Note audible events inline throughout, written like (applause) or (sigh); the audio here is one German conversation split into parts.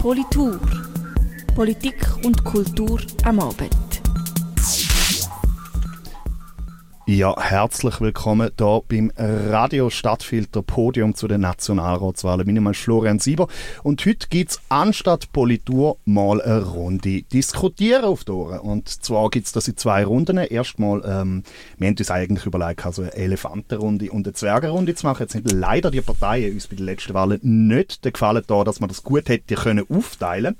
Politur. Politik und Kultur am Abend. Ja, herzlich willkommen hier beim Radio Stadtfilter Podium zu den Nationalratswahlen. Mein Name ist Florian Sieber und heute gibt es anstatt Politur mal eine Runde Diskutieren auf die Ohren. Und zwar gibt es das in zwei Runden. Erstmal, ähm, wir haben uns eigentlich überlegt, also eine Elefantenrunde und eine Zwergenrunde zu machen. Jetzt sind leider die Parteien uns bei den letzten Wahlen nicht gefallen da, dass man das gut hätte können aufteilen.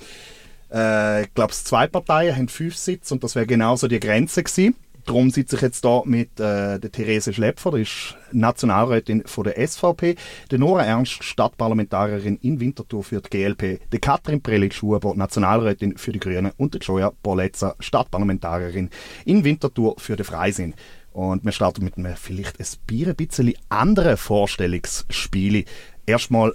Äh, ich glaube, zwei Parteien haben fünf Sitze und das wäre genauso die Grenze gewesen. Darum sitze ich jetzt hier mit äh, der Therese Schlepfer, die ist Nationalrätin von der SVP, der Nora Ernst, Stadtparlamentarierin in Winterthur für die GLP, der Katrin Prelitsch-Huber, Nationalrätin für die Grünen. Und der Joja Borlezza, Stadtparlamentarierin in Winterthur für den Freisinn. Und wir starten mit einem vielleicht ein bisschen anderen Vorstellungsspiel. Erstmal,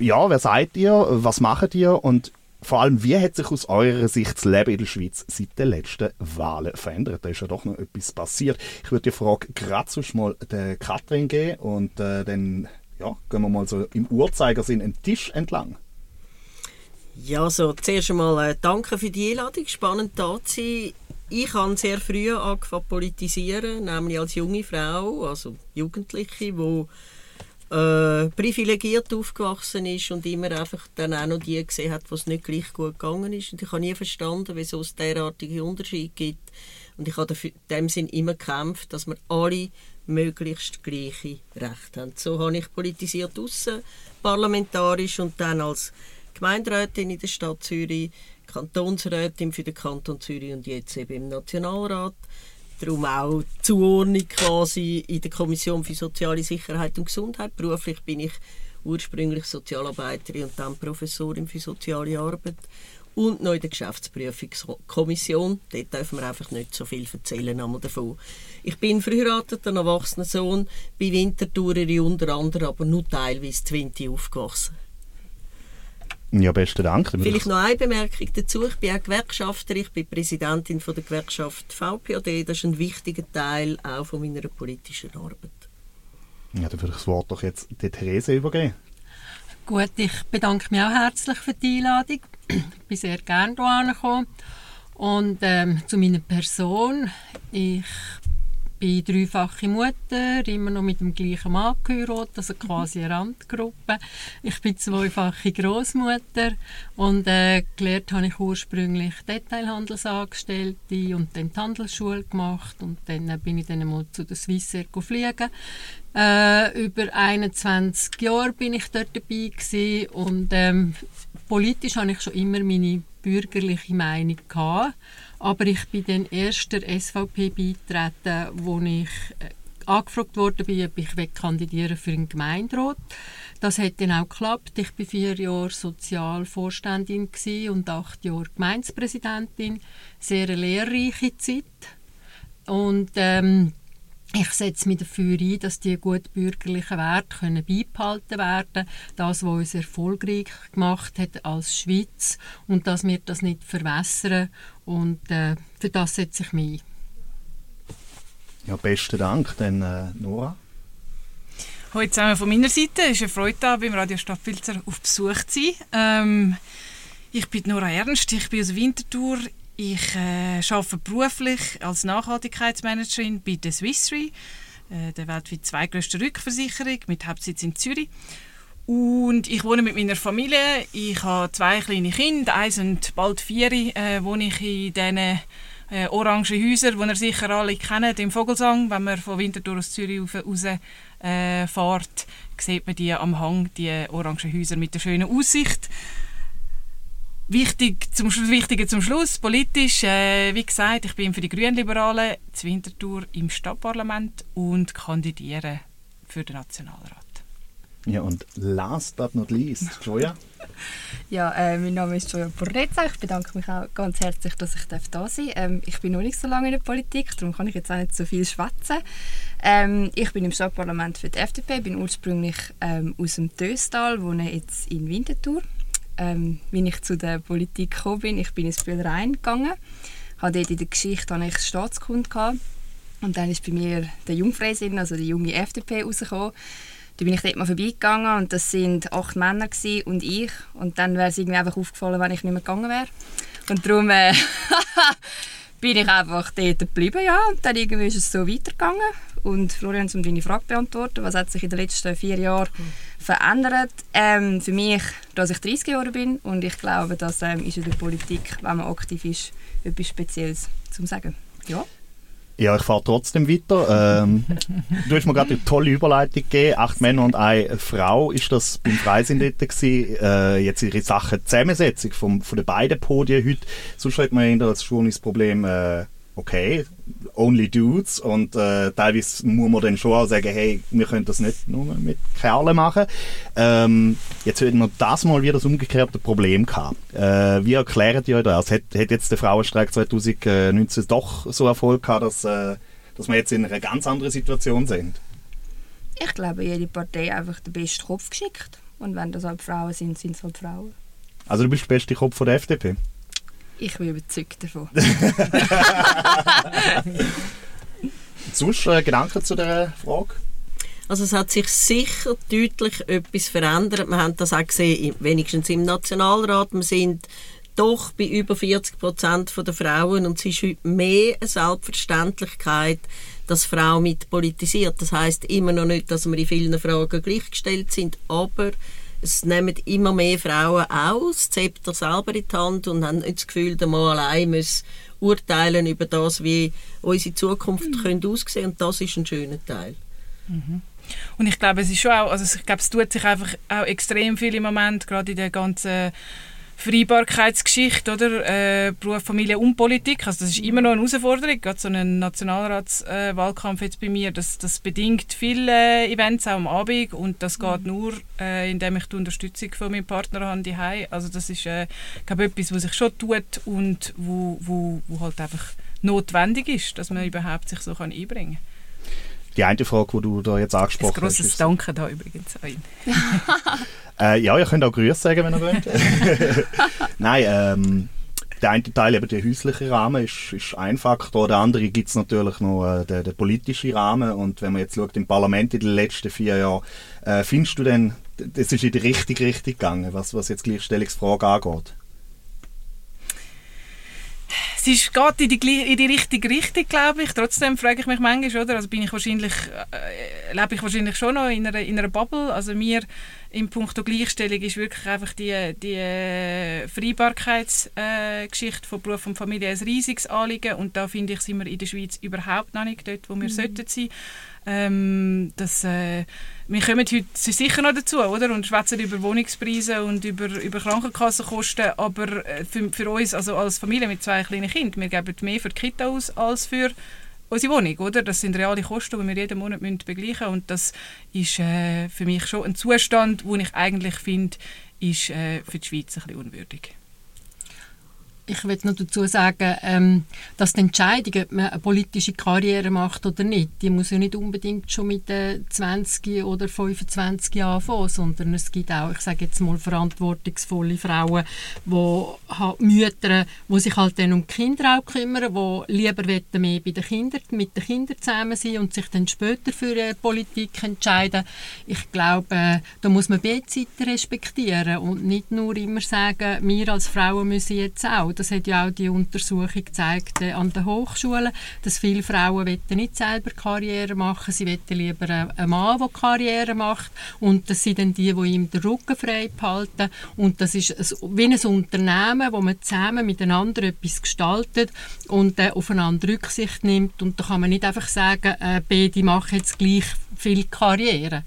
ja, wer seid ihr, was macht ihr? Und vor allem, wie hat sich aus eurer Sicht das Leben in der Schweiz seit den letzten Wahlen verändert? Da ist ja doch noch etwas passiert. Ich würde die Frage gerade sonst mal der Katrin geben und äh, dann ja, gehen wir mal so im Uhrzeigersinn einen Tisch entlang. Ja, so zuerst einmal äh, danke für die Einladung. Spannend da zu sein. Ich habe sehr früh angefangen zu politisieren, nämlich als junge Frau, also Jugendliche, die äh, privilegiert aufgewachsen ist und immer einfach dann auch noch die gesehen hat, was nicht gleich gut gegangen ist. Und ich habe nie verstanden, wieso es derartige Unterschiede gibt. Und ich habe in dem Sinn immer gekämpft, dass wir alle möglichst gleiche Rechte haben. So habe ich politisiert aussen, parlamentarisch und dann als Gemeinderätin in der Stadt Zürich, Kantonsrätin für den Kanton Zürich und jetzt eben im Nationalrat darum auch Zuordnung quasi in der Kommission für soziale Sicherheit und Gesundheit. Beruflich bin ich ursprünglich Sozialarbeiterin und dann Professorin für soziale Arbeit und noch in der Geschäftsprüfungskommission. Dort dürfen wir einfach nicht so viel erzählen davon. Ich bin verheiratet, ein erwachsener Sohn, bei Winterthur unter anderem aber nur teilweise Twinty aufgewachsen. Ja, besten Dank. Vielleicht noch eine Bemerkung dazu. Ich bin auch Gewerkschafter. Ich bin Präsidentin von der Gewerkschaft VPOD. Das ist ein wichtiger Teil auch von meiner politischen Arbeit. Ja, dann würde ich das Wort doch jetzt der Therese übergeben. Gut, ich bedanke mich auch herzlich für die Einladung. Ich bin sehr gerne hierher gekommen. Und ähm, zu meiner Person. Ich bin dreifache Mutter, immer noch mit dem gleichen Mann geheiratet, also quasi eine Randgruppe. Ich bin zweifache Großmutter und äh, gelernt habe ich ursprünglich Detailhandelsangestellte und dann die Handelsschule gemacht und dann äh, bin ich dann mal zu der Swissair fliegen. Äh, über 21 Jahre bin ich dort dabei gewesen und ähm, politisch habe ich schon immer meine bürgerliche Meinung gehabt aber ich bin dann erst der SVP beitreten, wo ich äh, angefragt bin, ob ich kandidieren für einen Gemeinderat. Das hat dann auch geklappt. Ich war vier Jahre Sozialvorständin und acht Jahre Gemeindepräsidentin. Sehr eine lehrreiche Zeit. Und ähm, ich setze mich dafür ein, dass die gut bürgerlichen Werte können beibehalten werden Das, was uns erfolgreich gemacht hat als Schweiz und dass wir das nicht verwässern. Und äh, für das setze ich mich ein. Ja, besten Dank. Dann äh, Nora. Hallo zusammen von meiner Seite. Es ist eine Freude, da beim Radio Stadtfilter auf Besuch zu sein. Ähm, ich bin Nora Ernst, ich bin aus Winterthur. Ich äh, arbeite beruflich als Nachhaltigkeitsmanagerin bei der Swiss Re, äh, der weltweit zweitgrößten Rückversicherung mit Hauptsitz in Zürich. Und ich wohne mit meiner Familie. Ich habe zwei kleine Kinder, eins und bald vier. Äh, wohne ich in diesen äh, orangen Häusern, die ihr sicher alle kennt, im Vogelsang. Wenn man von Winterthur aus Zürich raus, äh, fährt, sieht man die am Hang, die orangen Häuser mit der schönen Aussicht. Wichtig zum, Wichtige zum Schluss, politisch, äh, wie gesagt, ich bin für die Grünliberalen zu Winterthur im Stadtparlament und kandidiere für den Nationalrat. Ja, und last but not least, (laughs) Joya. ja, äh, mein Name ist Joya Borrezza. Ich bedanke mich auch ganz herzlich, dass ich da sein darf. Ähm, ich bin noch nicht so lange in der Politik, darum kann ich jetzt auch nicht so viel schwätzen. Ähm, ich bin im Stadtparlament für die FDP, bin ursprünglich ähm, aus dem Töstal, wohne jetzt in Winterthur ähm, wie ich zu der Politik gekommen bin. Ich bin ins Bühlerein gegangen, hatte dort in der Geschichte hatte ich Staatskunde gehabt. und dann ist bei mir der Jungfreisinn, also die junge FDP, rausgekommen. Da bin ich dort mal vorbeigegangen und das sind acht Männer und ich. Und dann wäre es irgendwie einfach aufgefallen, wenn ich nicht mehr gegangen wäre. Und darum äh, (laughs) bin ich einfach dort geblieben, ja. Und dann irgendwie ist es so weitergegangen. Und Florian, um deine Frage beantworten, was hat sich in den letzten vier Jahren verändert? Ähm, für mich, dass ich 30 Jahre bin und ich glaube, das ähm, ist in der Politik, wenn man aktiv ist, etwas Spezielles zu sagen. Ja. Ja, ich fahre trotzdem weiter. Ähm, (laughs) du hast mir gerade eine tolle Überleitung gegeben. Acht Männer und eine Frau ist das beim Freisinn dort gewesen. Äh, jetzt ihre Sachen Zusammensetzung vom, von den beiden Podien heute. Sonst hat man als Journalist das Problem, äh, okay, only dudes und äh, teilweise muss man dann schon auch sagen, hey, wir können das nicht nur mit Kerlen machen. Ähm, jetzt hätten wir das mal wieder das umgekehrte Problem gehabt. Äh, wie erklärt ihr das? Hat, hat jetzt der Frauenstreik 2019 doch so Erfolg gehabt, dass, äh, dass wir jetzt in einer ganz anderen Situation sind? Ich glaube, jede Partei einfach den besten Kopf geschickt. Und wenn das halt Frauen sind, sind es halt Frauen. Also du bist der beste Kopf von der FDP? Ich bin überzeugt davon. (laughs) Sonst äh, Gedanken zu der Frage? Also es hat sich sicher deutlich etwas verändert. Wir haben das auch gesehen, wenigstens im Nationalrat. Wir sind doch bei über 40 Prozent der Frauen und es ist heute mehr eine Selbstverständlichkeit, dass Frauen mit politisiert. Das heißt immer noch nicht, dass wir in vielen Fragen gleichgestellt sind, aber es nehmen immer mehr Frauen aus, Zepter selber in die Hand und haben nicht das Gefühl, dass man allein muss urteilen über das, wie unsere Zukunft mhm. könnte aussehen und das ist ein schöner Teil. Mhm. Und ich glaube, es ist schon auch, also ich glaube, es tut sich einfach auch extrem viel im Moment, gerade in der ganzen Vereinbarkeitsgeschichte, oder? Äh, Beruf, Familie und Politik. Also das ist immer noch eine Herausforderung. Gerade so ein Nationalratswahlkampf äh, jetzt bei mir, das, das bedingt viele Events auch am Abend und das geht mhm. nur, äh, indem ich die Unterstützung von meinem Partner habe die Also das ist, äh, glaube etwas, was sich schon tut und wo, wo, wo halt einfach notwendig ist, dass man überhaupt sich so kann einbringen kann. Die eine Frage, die du da jetzt angesprochen hast. Ein grosses Danke da übrigens an ihn. (laughs) äh, ja, ihr könnt auch Grüße sagen, wenn ihr wollt. (laughs) Nein, ähm, der eine Teil, eben der häusliche Rahmen, ist, ist ein Faktor. Der andere gibt es natürlich noch äh, den, den politischen Rahmen. Und wenn man jetzt schaut, im Parlament in den letzten vier Jahren, äh, findest du denn, das ist in die richtige Richtung gegangen, was, was jetzt Gleichstellungsfrage angeht? Es ist, geht in die, in die richtige Richtung, glaube ich. Trotzdem frage ich mich manchmal, oder? Also bin ich wahrscheinlich, äh, lebe ich wahrscheinlich schon noch in einer, in einer Bubble. Also mir im Punkt Gleichstellung ist wirklich einfach die, die äh, Vereinbarkeitsgeschichte äh, von Beruf und Familie ein riesiges Anliegen und da finde ich, sind wir in der Schweiz überhaupt noch nicht dort, wo wir mhm. sollten sein. Ähm, das, äh, wir kommen heute sicher noch dazu, oder? Und schwätzen über Wohnungspreise und über, über Krankenkassenkosten, aber äh, für, für uns, also als Familie mit zwei kleinen Kindern, wir geben mehr für die Kita aus als für unsere Wohnung, oder? Das sind reale Kosten, die wir jeden Monat müssen begleichen und das ist äh, für mich schon ein Zustand, den ich eigentlich finde, ist äh, für die Schweiz ein bisschen unwürdig ich will noch dazu sagen, ähm, dass die Entscheidung, ob man eine politische Karriere macht oder nicht, die muss ja nicht unbedingt schon mit äh, 20 oder 25 Jahren anfangen, sondern es gibt auch, ich sage jetzt mal, verantwortungsvolle Frauen, wo halt Mütter, die sich halt dann um die Kinder auch kümmern, die lieber mehr bei den Kindern, mit den Kindern zusammen sein und sich dann später für äh, Politik entscheiden. Ich glaube, äh, da muss man beide Seiten respektieren und nicht nur immer sagen, wir als Frauen müssen jetzt auch das hat ja auch die Untersuchung gezeigt äh, an den Hochschulen, dass viele Frauen nicht selber Karriere machen, sie wollen lieber einen Mann, der Karriere macht. Und das sind dann die, die ihm den Rücken frei behalten und das ist wie ein Unternehmen, wo man zusammen miteinander etwas gestaltet und äh, aufeinander Rücksicht nimmt. Und da kann man nicht einfach sagen, äh, beide machen jetzt gleich viel Karriere.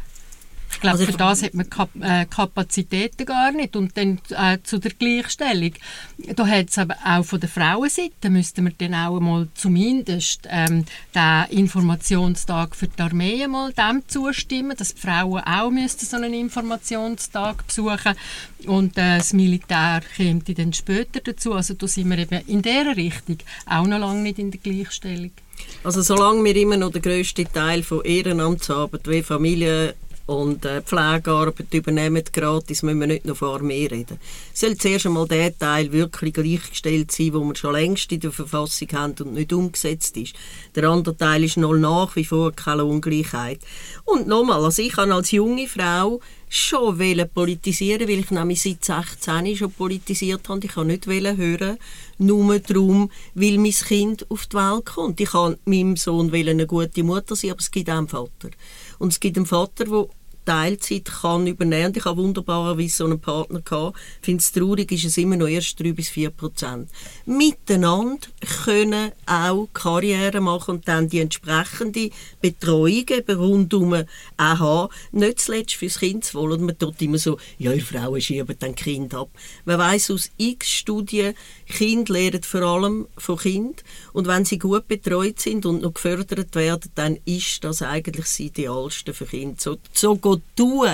Ich glaube, also für das hat man Kap äh, Kapazitäten gar nicht. Und dann äh, zu der Gleichstellung. Da hat es aber auch von der Frauenseite, müssten wir dann auch mal zumindest ähm, den Informationstag für die Armee mal dem zustimmen, dass die Frauen auch müssten so einen Informationstag besuchen und äh, das Militär kommt dann später dazu. Also da sind wir eben in dieser Richtung auch noch lange nicht in der Gleichstellung. Also solange wir immer noch den grössten Teil von Ehrenamtsarbeit wie Familie und äh, Pflegearbeit übernehmen gratis, müssen wir nicht noch vor mehr reden. Es soll zuerst einmal der Teil wirklich gleichgestellt sein, wo wir schon längst in der Verfassung haben und nicht umgesetzt ist. Der andere Teil ist noch nach wie vor keine Ungleichheit. Und nochmal, also ich kann als junge Frau schon politisieren, weil ich nämlich seit 16 schon politisiert habe. Ich kann nicht hören, nur darum, weil mein Kind auf die Welt kommt. Ich kann meinem Sohn eine gute Mutter sein, aber es gibt auch einen Vater. Und es gibt einen Vater, der Teilzeit kann übernehmen. Und ich habe wunderbarerweise so einen Partner gehabt. Ich finde es traurig, ist es immer noch erst 3 bis 4 Prozent. Miteinander können auch Karriere machen und dann die entsprechende Betreuung eben rundum auch haben. Nicht zuletzt fürs Kind zu wollen. Man tut immer so, ja, ihr Frauen schieben dann Kind ab. Man weiß aus x Studien, Kinder lernen vor allem von Kind und wenn sie gut betreut sind und noch gefördert werden, dann ist das eigentlich das Idealste für Kinder. So, so tun,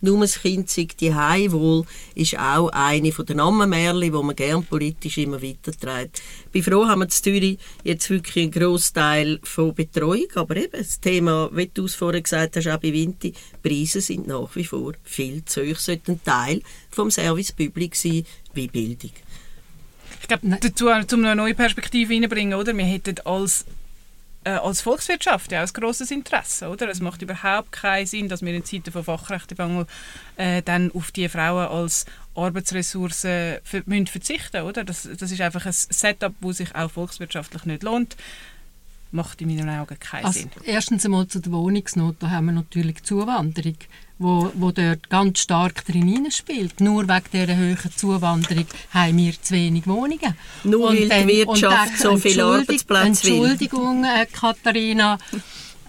nur das Kind sich die wohl, ist auch eine von den Ammenmärchen, die man gerne politisch immer weiterträgt. Ich bin froh, haben wir in Zürich jetzt wirklich einen Großteil von Betreuung, aber eben das Thema, wie du es vorher gesagt hast, auch bei Winti, Preise sind nach wie vor viel zu hoch, sollten ein Teil vom Service Public sein, wie Bildung. Ich glaube, dazu, um eine neue Perspektive reinzubringen, oder? Wir hätten als äh, als Volkswirtschaft ja auch ein grosses Interesse. Oder? Es macht überhaupt keinen Sinn, dass wir in Zeiten von Fachkräftemangel äh, dann auf die Frauen als Arbeitsressourcen ver müssen verzichten oder? Das, das ist einfach ein Setup, das sich auch volkswirtschaftlich nicht lohnt macht in meinen Augen keinen also, Sinn. Erstens einmal zu der Wohnungsnot, da haben wir natürlich Zuwanderung, wo, wo dort ganz stark drin spielt. Nur wegen dieser hohen Zuwanderung haben wir zu wenig Wohnungen. Nur und weil die Wirtschaft so viele Arbeitsplätze will. Entschuldigung, äh, Katharina,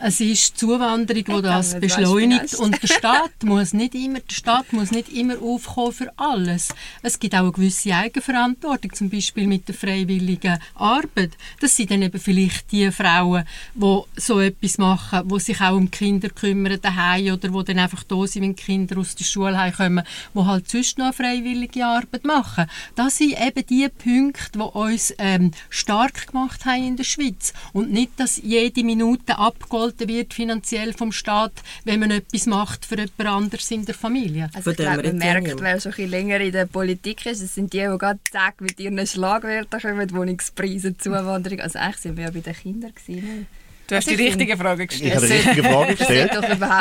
es ist die Zuwanderung, die das beschleunigt und der (laughs) Staat muss nicht immer, der Staat muss nicht immer aufkommen für alles. Es gibt auch eine gewisse Eigenverantwortung, zum Beispiel mit der freiwilligen Arbeit. Das sind dann eben vielleicht die Frauen, die so etwas machen, die sich auch um Kinder kümmern daheim oder die dann einfach da sind, wenn Kinder aus der Schule kommen, die halt sonst noch freiwillige Arbeit machen. Das sind eben die Punkte, die uns ähm, stark gemacht haben in der Schweiz und nicht, dass jede Minute abgeholt abgegolten wird finanziell vom Staat, wenn man etwas macht für jemand anderes in der Familie. Also ich glaube, man merkt, wer schon ein länger in der Politik ist, es sind die, die gerade Tag mit ihren Schlagwörtern kommen, Wohnungspreise, Zuwanderung. Also eigentlich sind wir ja bei den Kindern gewesen. Du hast die richtige Frage gestellt. Ich habe die (laughs) richtige Frage gestellt.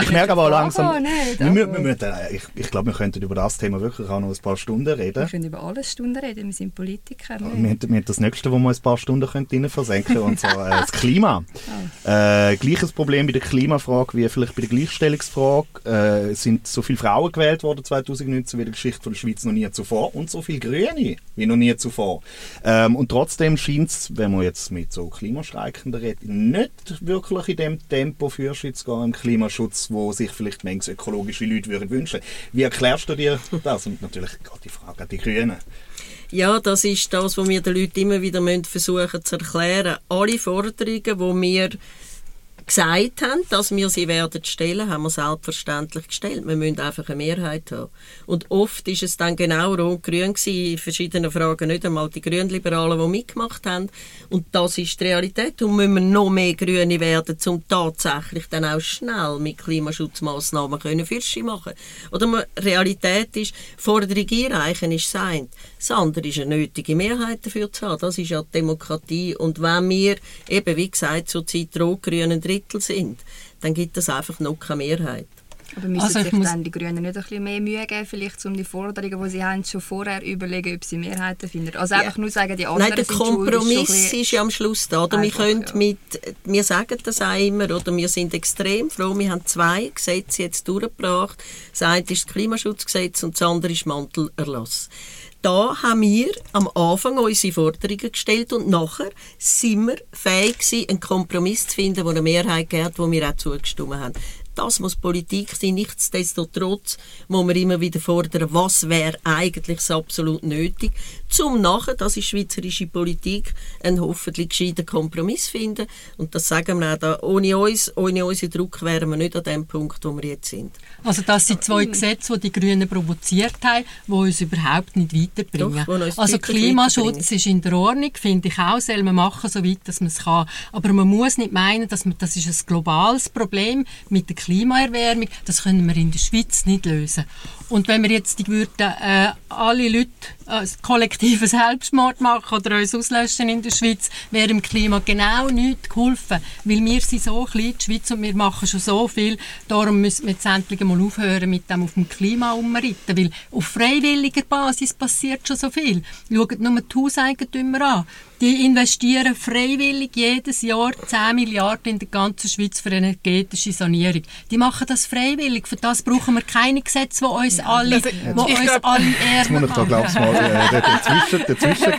ich merke aber auch langsam, nicht, wir, wir, wir, ich, ich glaube, wir könnten über das Thema wirklich auch noch ein paar Stunden reden. Wir können über alles Stunden reden, wir sind Politiker. Wir, wir haben das Nächste, wo wir ein paar Stunden können versenken können, und zwar äh, das Klima. Oh. Äh, gleiches Problem bei der Klimafrage wie vielleicht bei der Gleichstellungsfrage. Es äh, sind so viele Frauen gewählt worden 2019 wie in der Geschichte von der Schweiz noch nie zuvor und so viele Grüne wie noch nie zuvor. Ähm, und trotzdem scheint es, wenn man jetzt mit so Klimastreikenden redet, nicht wirklich in dem Tempo Fürschutz gehen im Klimaschutz, wo sich vielleicht manche ökologische Leute würden wünschen. Wie erklärst du dir das? Und natürlich geht die Frage an die Grünen. Ja, das ist das, was wir den Leuten immer wieder versuchen zu erklären. Alle Forderungen, die wir gesagt haben, dass wir sie werden stellen, haben wir selbstverständlich gestellt. Wir müssen einfach eine Mehrheit haben. Und oft ist es dann genau rot-grün in verschiedenen Fragen nicht einmal die Grünliberalen, die mitgemacht haben. Und das ist die Realität. Und müssen wir noch mehr Grüne werden, um tatsächlich dann auch schnell mit Klimaschutzmaßnahmen können Fürsche machen. Oder Realität ist, Forderung einreichen ist sein. Das andere ist eine nötige Mehrheit dafür zu haben. Das ist ja Demokratie. Und wenn wir eben, wie gesagt, zurzeit rot-grün Drittel sind, dann gibt es einfach noch keine Mehrheit. Aber müssen also sich dann die Grünen nicht ein bisschen mehr Mühe geben, vielleicht um die Forderungen, die sie haben, schon vorher überlegen, ob sie Mehrheiten finden? Also einfach ja. nur sagen, die anderen Nein, der Kompromiss ist, ist, ja am Schluss da. Oder wir, können ja. mit, wir sagen das auch immer, oder wir sind extrem froh, wir haben zwei Gesetze jetzt durchgebracht. Das eine ist das Klimaschutzgesetz und das andere ist Mantelerlass da haben wir am Anfang unsere Forderungen gestellt und nachher sind wir fähig gewesen, einen Kompromiss zu finden, der eine Mehrheit gibt, wo wir auch zugestimmt haben. Das muss Politik sein. Nichtsdestotrotz muss man immer wieder fordern, was wäre eigentlich so absolut nötig, um nachher, das ist schweizerische Politik, einen hoffentlich gescheiten Kompromiss finden. Und das sagen wir auch da. Ohne uns, ohne unseren Druck wären wir nicht an dem Punkt, wo wir jetzt sind. Also das sind zwei Gesetze, die die Grünen provoziert haben, die uns überhaupt nicht weiterbringen. Doch, also Klimaschutz ist in der Ordnung, finde ich auch, soll man machen, soweit dass man es kann. Aber man muss nicht meinen, dass man, das ist ein globales Problem mit der Klimaerwärmung, das können wir in der Schweiz nicht lösen. Und wenn wir jetzt die würden, äh, alle Leute äh, kollektiven Selbstmord machen oder uns auslöschen in der Schweiz, wäre im Klima genau nichts geholfen. Weil wir sind so klein, die Schweiz, und wir machen schon so viel. Darum müssen wir jetzt endlich mal aufhören mit dem auf dem Klima umreiten. Weil auf freiwilliger Basis passiert schon so viel. Schaut nur die Hauseigentümer an. Die investieren freiwillig jedes Jahr 10 Milliarden in der ganzen Schweiz für energetische Sanierung. Die machen das freiwillig. Für das brauchen wir keine Gesetze, die uns alle, (laughs) ich uns glaub- alle Jetzt muss ich da, glaube ich, mal äh, dazwischen, dazwischen (laughs)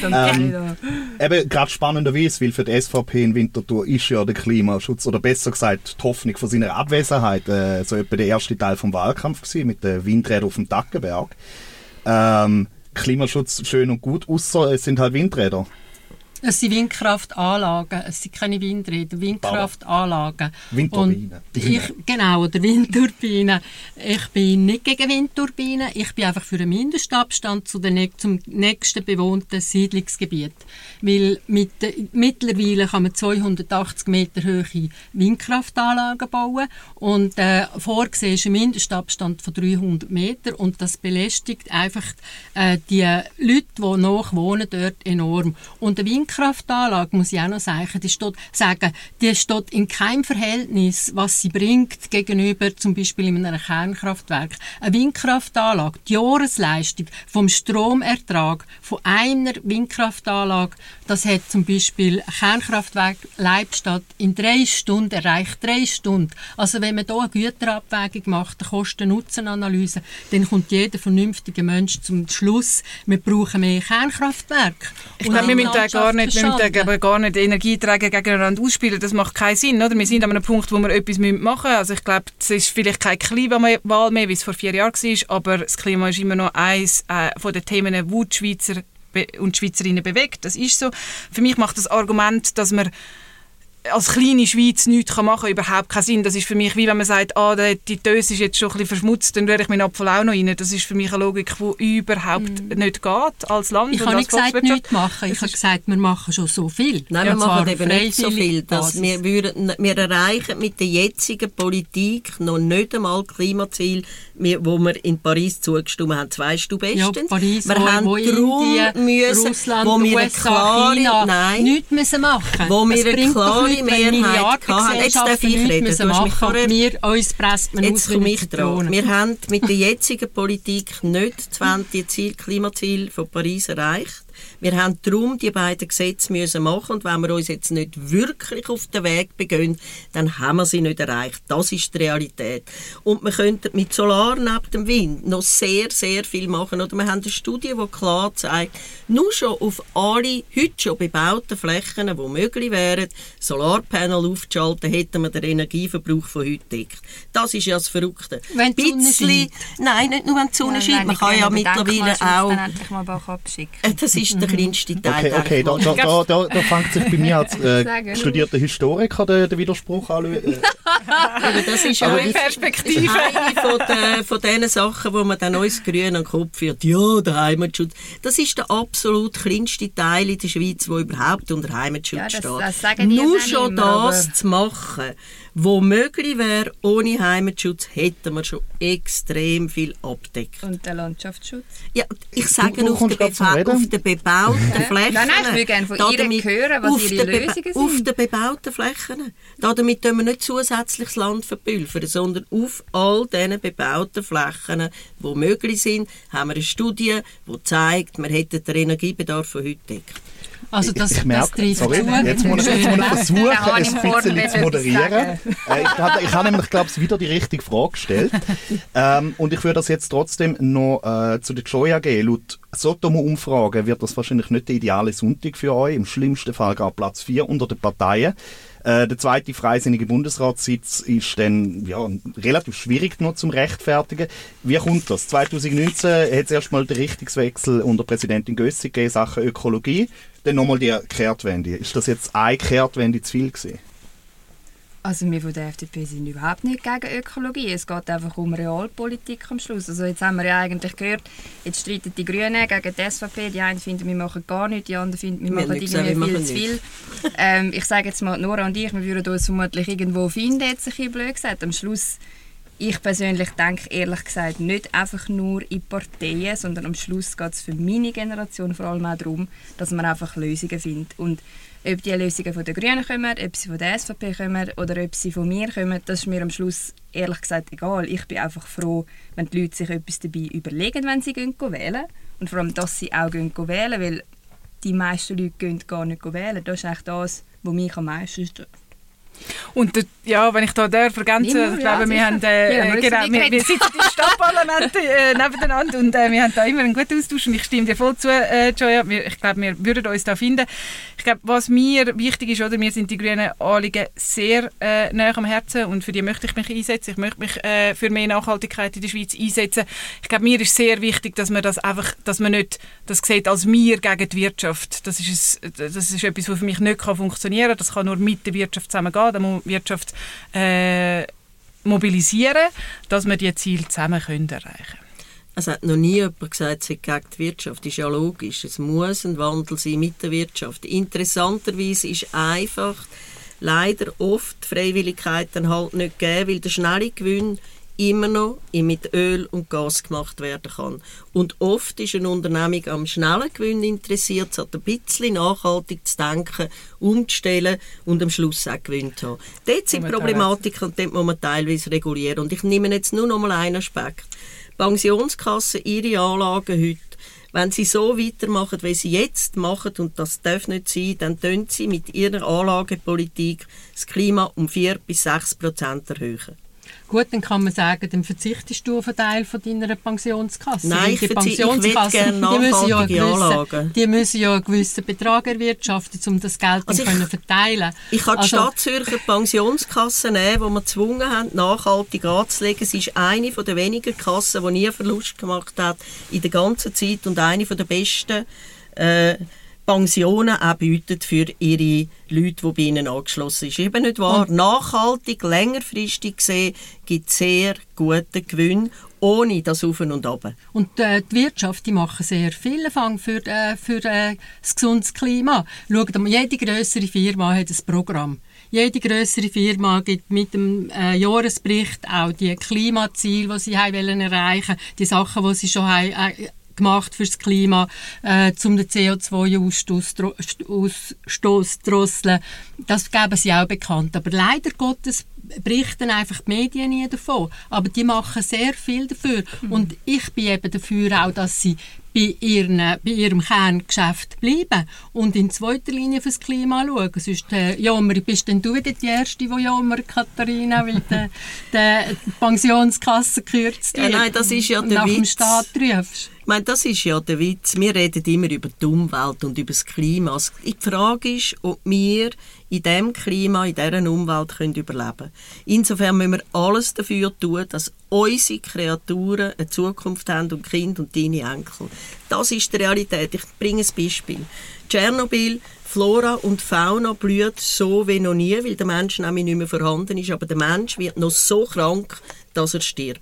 gehen. Ähm, eben, gerade spannenderweise, weil für die SVP in Winterthur ist ja der Klimaschutz, oder besser gesagt, die Hoffnung von seiner Abwesenheit, äh, so etwa der erste Teil vom Wahlkampf gewesen, mit den Windrädern auf dem Dackenberg. Ähm, Klimaschutz schön und gut, außer es sind halt Windräder. Es sind Windkraftanlagen, es sind keine Windräder, Windkraftanlagen. Windturbinen. Ich, genau, oder Windturbinen. Ich bin nicht gegen Windturbinen, ich bin einfach für einen Mindestabstand zu den, zum nächsten bewohnten Siedlungsgebiet. Weil mit, mittlerweile kann man 280 Meter hohe Windkraftanlagen bauen und äh, vorgesehen ist ein Mindestabstand von 300 Meter und das belästigt einfach äh, die Leute, die noch wohnen dort enorm. Und Windkraftanlage, muss ich auch noch sagen, die steht, sagen, die steht in keinem Verhältnis, was sie bringt gegenüber zum Beispiel in einem Kernkraftwerk. Eine Windkraftanlage, die Jahresleistung vom Stromertrag von einer Windkraftanlage, das hat zum Beispiel ein Kernkraftwerk Leibstadt in drei Stunden erreicht. Drei Stunden. Also wenn man hier eine Güterabwägung macht, eine Kosten-Nutzen-Analyse, dann kommt jeder vernünftige Mensch zum Schluss, wir brauchen mehr Kraftwerke. Ich glaube, wir müssen da gar nicht, wir müssen ich, gar nicht Energieträger gegeneinander ausspielen. Das macht keinen Sinn, oder? Wir sind an einem Punkt, wo wir etwas machen müssen. Also ich glaube, es ist vielleicht keine Klimawahl mehr, wie es vor vier Jahren war, aber das Klima ist immer noch eines äh, von den Themen, wo die Schweizer und die Schweizerinnen bewegt. Das ist so. Für mich macht das Argument, dass man als kleine Schweiz nichts kann machen kann, überhaupt keinen Sinn. Das ist für mich wie wenn man sagt, ah, die Döse ist jetzt schon ein bisschen verschmutzt, dann rühre ich meinen Apfel auch noch rein. Das ist für mich eine Logik, die überhaupt nicht geht als Land Ich habe nicht gesagt, nichts machen. Ich habe gesagt, wir machen schon so viel. Nein, Ja, wir machen eben nicht so viel. Dass wir, würden, wir erreichen mit der jetzigen Politik noch nicht einmal Klimaziel, wo wir in Paris zugestimmt haben. Zwei du Ja, bestens. Paris, wir wo, haben wo darum Indien, müssen, Russland, wo wir USA, klare, China nein, nichts müssen machen Wo wir eine klare Mehrheit hatten. Jetzt darf ich reden. Du machen vorher- wir, uns presst man Jetzt komme ich dran. Wir haben mit der jetzigen Politik nicht 20 Ziel, Klimaziel von Paris erreicht. Wir haben darum die beiden Gesetze müssen machen und wenn wir uns jetzt nicht wirklich auf den Weg begehen, dann haben wir sie nicht erreicht. Das ist die Realität. Und wir könnten mit Solar neben dem Wind noch sehr, sehr viel machen. Oder wir haben eine Studie, die klar zeigt, nur schon auf alle heute schon bebauten Flächen, die möglich wären, Solarpanel aufzuschalten, hätten wir den Energieverbrauch von heute deckt. Das ist ja das Verrückte. Wenn die Sonne scheint. Nein, nicht nur wenn die Sonne Ja, scheint. Man kann ja mittlerweile auch... dann endlich mal Bach abschicken. Äh, Das ist der (laughs) kleinste Teil. Okay, okay, da, da, da, da, da fängt sich bei mir als äh, (laughs) studierter Historiker der, der Widerspruch an. Äh, Aber das ist ja Neue Perspektive. eine von, den, von den Sachen, wo man dann uns grün an den Kopf führt. Ja, der Heimatschutz. Das ist der absolut kleinste Teil in der Schweiz, der überhaupt unter Heimatschutz Ja, das- steht. das Nur schon immer, das aber- zu machen, wo möglich wäre, ohne Heimatschutz, hätten wir schon extrem viel abdeckt. Und der Landschaftsschutz. Ja, ich sage du auf, zum beba Reden. auf den bebauten Flächen. Nein, nein, ich will gerne von Damit- hören, was auf ihre Lösungen Auf sind. den bebauten Flächen. Damit tun wir nicht zusätzliches Land verpulvern, sondern auf all diesen bebauten Flächen, die möglich sind, haben wir eine Studie, die zeigt, wir hätten den Energiebedarf von heute deckt. Also das, ich das merke, trifft sorry, zu. jetzt muss ich, jetzt muss ich versuchen, habe ein ich bisschen zu moderieren. Äh, ich habe ich habe nämlich, glaube ich, wieder die richtige Frage gestellt. ähm, und ich würde das jetzt trotzdem noch äh, zu der Joya gehen. Laut Sotomo-Umfragen wird das wahrscheinlich nicht der ideale Sonntag für euch. Im schlimmsten Fall gar Platz 4 unter den Parteien. Äh, der zweite freisinnige Bundesratssitz ist dann ja, relativ schwierig noch zum rechtfertigen. Wie kommt das? 2019 hat es erstmal den Richtungswechsel unter Präsidentin Gössig gegeben, Sachen Ökologie. Dann nochmal die Kehrtwende. Ist das jetzt eine Kehrtwende zu viel gewesen? Also wir von der FDP sind überhaupt nicht gegen Ökologie. Es geht einfach um Realpolitik am Schluss. Also jetzt haben wir ja eigentlich gehört, jetzt streiten die Grünen gegen die SVP. Die einen finden, wir machen gar nichts, die anderen finden, wir, Wir machen nicht irgendwie viel machen zu viel. ähm, ich sage jetzt mal, Nora und ich, wir würden uns vermutlich irgendwo finden, jetzt ein bisschen blöd gesagt. Am Schluss, ich persönlich denke ehrlich gesagt nicht einfach nur in Parteien, sondern am Schluss geht es für meine Generation vor allem auch darum, dass man einfach Lösungen findet. Und ob die Lösungen von den Grünen kommen, ob sie von der SVP kommen oder ob sie von mir kommen, das ist mir am Schluss ehrlich gesagt egal. Ich bin einfach froh, wenn die Leute sich etwas dabei überlegen, wenn sie gehen wählen. Und vor allem, dass sie auch gehen wählen, weil die meisten Leute gehen gar nicht wählen. Das ist eigentlich das, was mich am meisten stört. Und der, ja, wenn ich da darf ergänzen, Immer, ich ja, glaube, wir haben, äh, Ja, wir äh, genau, wir, wir sitzen im Stadtparlament äh, nebeneinander und äh, wir haben da immer einen guten Austausch und ich stimme dir voll zu, äh, Joya. Wir, ich glaube, wir würden uns da finden. Ich glaube, was mir wichtig ist, oder, mir sind die grünen Anliegen sehr äh, nahe am Herzen und für die möchte ich mich einsetzen. Ich möchte mich äh, für mehr Nachhaltigkeit in der Schweiz einsetzen. Ich glaube, mir ist sehr wichtig, dass man das einfach, dass man nicht das sieht als wir gegen die Wirtschaft. Das ist, ein, das ist etwas, was für mich nicht kann funktionieren kann. Das kann nur mit der Wirtschaft zusammengehen. Da muss die Wirtschaft äh, mobilisieren, dass wir die Ziele zusammen können erreichen Es hat noch nie jemand gesagt, es sei gegen die Wirtschaft. Das ist ja logisch. Es muss ein Wandel sein mit der Wirtschaft. Interessanterweise ist einfach leider oft die Freiwilligkeit dann halt nicht gegeben, weil der schnelle Gewinn immer noch mit Öl und Gas gemacht werden kann. Und oft ist eine Unternehmung am schnellen Gewinn interessiert, es hat ein bisschen nachhaltig zu denken, umzustellen und am Schluss auch Gewinn zu haben. Dort sind Problematiken und dort muss man teilweise regulieren. Und ich nehme jetzt nur noch mal einen Aspekt. Pensionskassen, ihre Anlagen heute, wenn sie so weitermachen, wie sie jetzt machen, und das darf nicht sein, dann tun sie mit ihrer Anlagepolitik das Klima um 4 bis 6 Prozent erhöhen. Gut, dann kann man sagen, dann verzichtest du auf einen Teil von deiner Pensionskasse. Nein, ich die Pensionskassen, die müssen ja gewissen, Anlagen. die müssen ja einen gewissen Betrag erwirtschaften, um das Geld Also ich- können verteilen Ich kann die Also- Stadt Zürcher Pensionskasse nehmen, die wir gezwungen haben, nachhaltig anzulegen. Sie ist eine von der wenigen Kassen, die nie Verlust gemacht hat in der ganzen Zeit und eine von der besten äh, Pensionen auch bietet für ihre Leute, die bei ihnen angeschlossen sind. Eben nicht wahr. Nachhaltig, längerfristig gesehen, gibt es sehr guten Gewinn, ohne das Auf und Ab. Und äh, die Wirtschaft, die machen sehr viel Fang für, äh, für äh, das gesundes Klima. Schaut mal, jede größere Firma hat ein Programm. Jede größere Firma gibt mit dem äh, Jahresbericht auch die Klimaziele, die sie haben wollen erreichen, die Sachen, die sie schon haben, äh, gemacht fürs Klima, äh, um den CO2-Ausstoß zu drosseln. Das geben sie auch bekannt. Aber leider Gottes berichten einfach die Medien nie davon. Aber die machen sehr viel dafür. Und ich bin eben dafür auch, dass sie bei, ihren, bei ihrem Kerngeschäft bleiben und in zweiter Linie fürs Klima schauen. Sonst äh, jammer, bist denn du wieder die Erste, die jammert, Katharina, weil die, (laughs) die Pensionskasse gekürzt Ja, wird nein, das ist ja der nach dem Witz. Staat rufst. Ich meine, das ist ja der Witz. Wir reden immer über die Umwelt und über das Klima. Die Frage ist, ob wir in diesem Klima, in dieser Umwelt können überleben können. Insofern müssen wir alles dafür tun, dass unsere Kreaturen eine Zukunft haben und Kinder und deine Enkel. Das ist die Realität. Ich bringe ein Beispiel. Tschernobyl, Flora und Fauna blüht so wie noch nie, weil der Mensch nämlich nicht mehr vorhanden ist. Aber der Mensch wird noch so krank, dass er stirbt.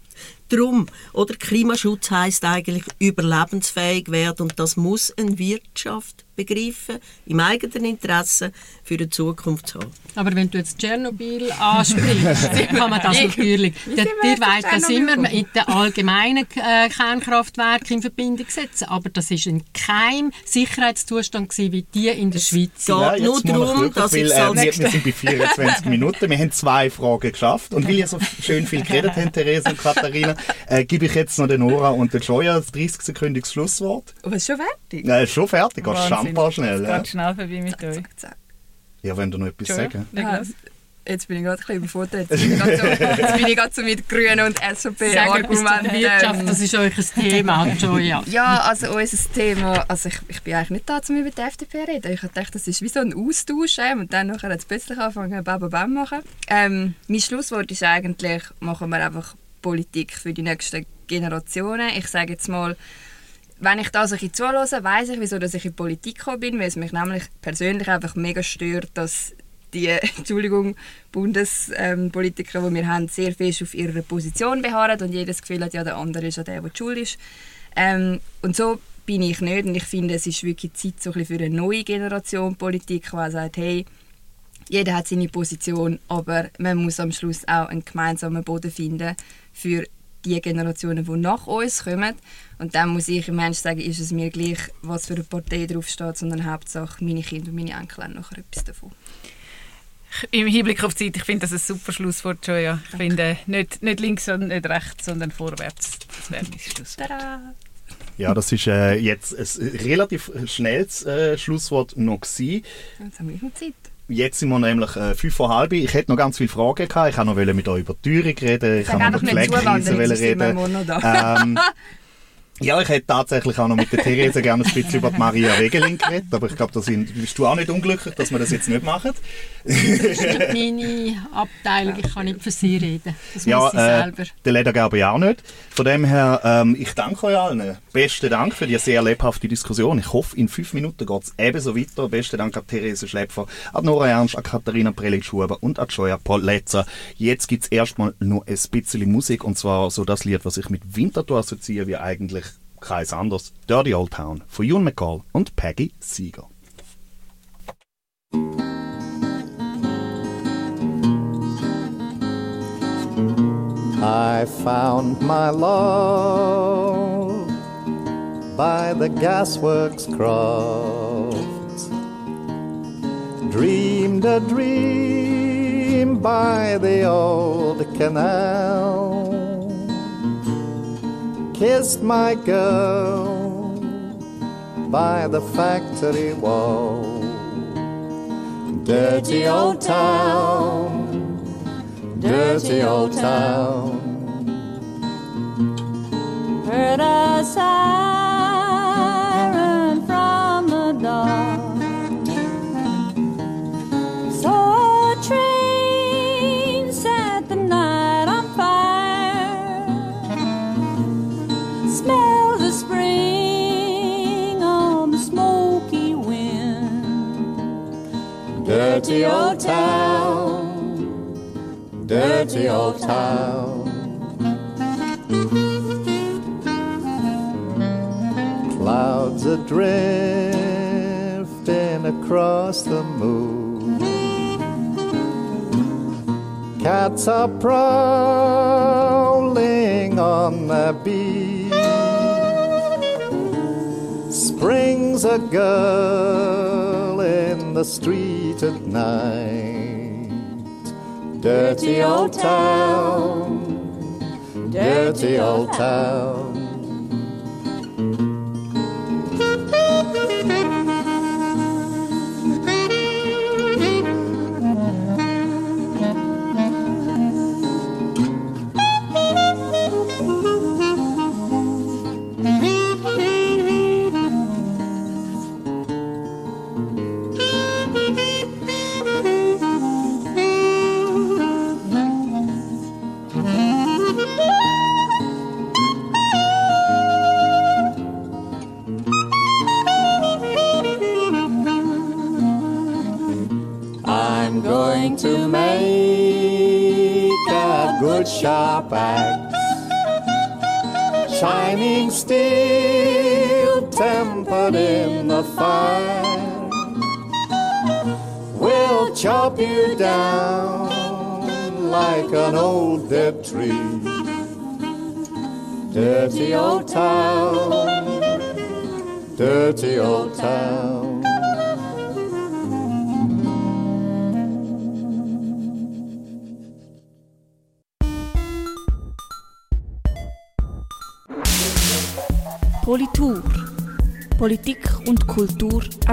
Drum, oder Klimaschutz heißt eigentlich überlebensfähig werden. Und das muss eine Wirtschaft begreifen, im eigenen Interesse für die Zukunft zu haben. Aber wenn du jetzt Tschernobyl ansprichst, (laughs) kann man das natürlich. Der, wir der weiß das immer mit den allgemeinen äh, Kernkraftwerken in Verbindung setzen. Aber das ist in keinem Sicherheitszustand gewesen, wie die in der Schweiz sind. geht nur darum, dass ich äh, wir, wir sind bei 24 Minuten. Wir haben zwei Fragen geschafft. Und weil ihr so schön viel geredet habt, Therese und Katharina, äh, gebe ich jetzt noch den Nora und den Joya das 30-sekündiges Schlusswort. Aber ist schon fertig? Ist schon fertig. Schampa schnell. Ja. Ganz schnell vorbei mit euch. Zack, zack. ja, wenn du noch etwas sagen. Ah. Jetzt bin ich gerade ein bisschen überfordert. Jetzt bin ich gerade so, jetzt bin ich gerade so mit Grünen und SVP-Argumenten. Wirtschaft, das ist euer Thema, (laughs) Joya. Ja, also unser Thema, also ich, ich bin eigentlich nicht da, um über die FDP zu reden. Ich habe gedacht, das ist wie so ein Austausch ähm, und dann nachher hat es plötzlich angefangen, bam, bam, bam machen. Ähm, mein Schlusswort ist eigentlich, machen wir einfach Politik für die nächsten Generationen. Ich sage jetzt mal, wenn ich da so ein zuhöre, weiss ich, wieso dass ich in die Politik gekommen bin, weil es mich nämlich persönlich einfach mega stört, dass die (laughs) Entschuldigung, Bundespolitiker, die wir haben, sehr fest auf ihrer Position beharren und jedes Gefühl hat, ja, der andere ist ja der, der schuld ist. Ähm, und so bin ich nicht und ich finde, es ist wirklich Zeit so ein für eine neue Generation Politik, die sagt, hey, jeder hat seine Position, aber man muss am Schluss auch einen gemeinsamen Boden finden für die Generationen, die nach uns kommen. Und dann muss ich im Mensch sagen, ist es mir gleich, was für eine Partei draufsteht, sondern Hauptsache meine Kinder und meine Enkel haben nachher etwas davon. Im Hinblick auf die Zeit, ich finde das ein super Schlusswort, Joja. Ich Danke. finde, nicht, nicht links und nicht rechts, sondern vorwärts. Das wäre mein Schlusswort. Tada! Ja, das ist äh, jetzt ein relativ schnelles äh, Schlusswort noch gewesen. Jetzt haben wir noch Zeit. Jetzt sind wir nämlich äh, fünf vor halb. Ich hätte noch ganz viele Fragen gehabt. Ich wollte noch mit euch über die Teuerung reden. Ich wollte noch über die Pflegekrise reden. Ähm, (laughs) ja, ich hätte tatsächlich auch noch mit der Therese gerne ein bisschen über die Maria Wegeling geredet, aber ich glaube, da bist du auch nicht unglücklich, dass wir das jetzt nicht machen. das ist nicht meine Abteilung, ich kann nicht für sie reden. Das ja, muss sie äh, selber. Der Leder glaube ich auch nicht. Von dem her, ähm, ich danke euch allen. Besten Dank für die sehr lebhafte Diskussion. Ich hoffe, in fünf Minuten geht es ebenso weiter. Besten Dank an Therese Schläpfer, an Nora Ernst, an Katharina Prelitsch-Huber und an Joya Polletzer. Jetzt gibt es erstmal nur ein bisschen Musik und zwar so das Lied, was ich mit Winterthur assoziiere, wie eigentlich keins anderes. Dirty Old Town von Ewan McCall und Peggy Seeger. I found my love by the gasworks croft. Dreamed a dream by the old canal kissed my girl by the factory wall. Dirty old town, dirty old town. Heard a siren Dirty old town, dirty old town. Clouds are drifting across the moon. Cats are prowling on the beach. Spring's a girl in the street at night. Dirty old town, dirty old town. Steel tempered in the fire, will chop you down like an old dead tree. Dirty old town, dirty old town.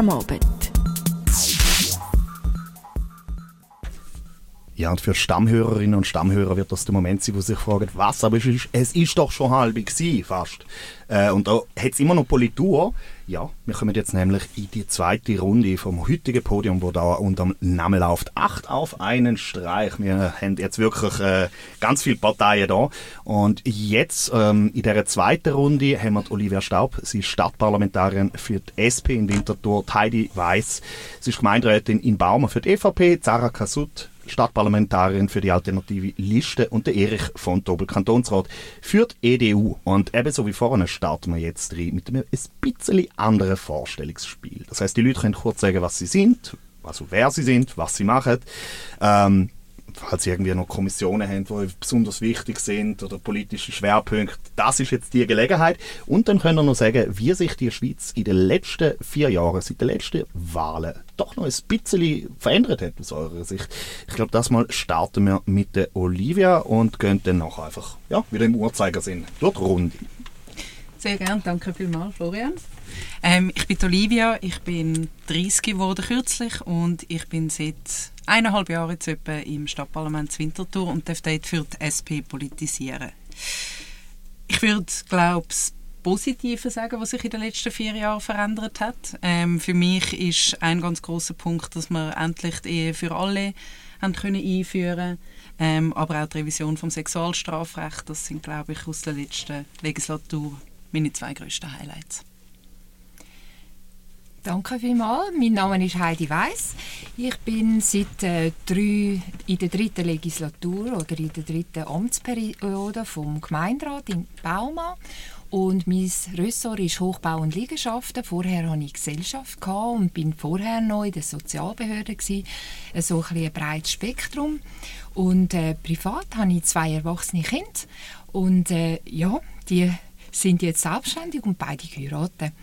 Kultur am Ja, und für Stammhörerinnen und Stammhörer wird das der Moment sein, wo sie sich fragen, was, aber es ist, es ist doch schon halb gewesen, fast. Äh, und da hat es immer noch Politur. Ja, wir kommen jetzt nämlich in die zweite Runde vom heutigen Podium, wo da unter dem Namen läuft. Acht auf einen Streich. Wir haben jetzt wirklich äh, ganz viele Parteien da. Und jetzt, ähm, in dieser zweiten Runde, haben wir Olivia Staub. Sie ist Stadtparlamentarierin für die SP in Winterthur. Heidi Weiss. Sie ist Gemeinderätin in Baumer für die EVP. Zara Kasut Stadtparlamentarierin für die alternative Liste und der Erich von Tobel, Kantonsrat für die EDU. Und ebenso wie vorne starten wir jetzt rein mit einem ein bisschen anderen Vorstellungsspiel. Das heißt, die Leute können kurz sagen, was sie sind, also wer sie sind, was sie machen. Ähm, falls irgendwie noch Kommissionen haben, die besonders wichtig sind oder politische Schwerpunkte, das ist jetzt die Gelegenheit. Und dann können wir noch sagen, wie sich die Schweiz in den letzten vier Jahren, seit den letzten Wahlen, doch noch ein bisschen verändert hat aus eurer Sicht. Ich glaube, das mal starten wir mit der Olivia und gehen dann nachher einfach ja, wieder im Uhrzeigersinn durch die Runde. Sehr gerne, danke vielmals, Florian. Ähm, ich bin Olivia, ich bin 30 geworden kürzlich und ich bin seit eineinhalb Jahren jetzt etwa im Stadtparlament Winterthur und darf dort für die SP politisieren. Ich würde, glaube ich, Positive sagen, was sich in den letzten vier Jahren verändert hat. Ähm, für mich ist ein ganz großer Punkt, dass wir endlich die Ehe für alle haben können einführen ähm, aber auch die Revision vom Sexualstrafrecht. Das sind, glaube ich, aus der letzten Legislatur meine zwei grössten Highlights. Danke vielmals. Mein Name ist Heidi Weiss. Ich bin seit äh, drei, in der dritten Legislatur oder in der dritten Amtsperiode vom Gemeinderat in Bauma und mein Ressort ist Hochbau und Liegenschaften. Vorher hatte ich Gesellschaft und bin vorher noch in der Sozialbehörde gewesen. So ein, ein breites Spektrum. Und äh, privat habe ich zwei erwachsene Kinder und äh, ja, die sind jetzt selbstständig und beide geheiratet.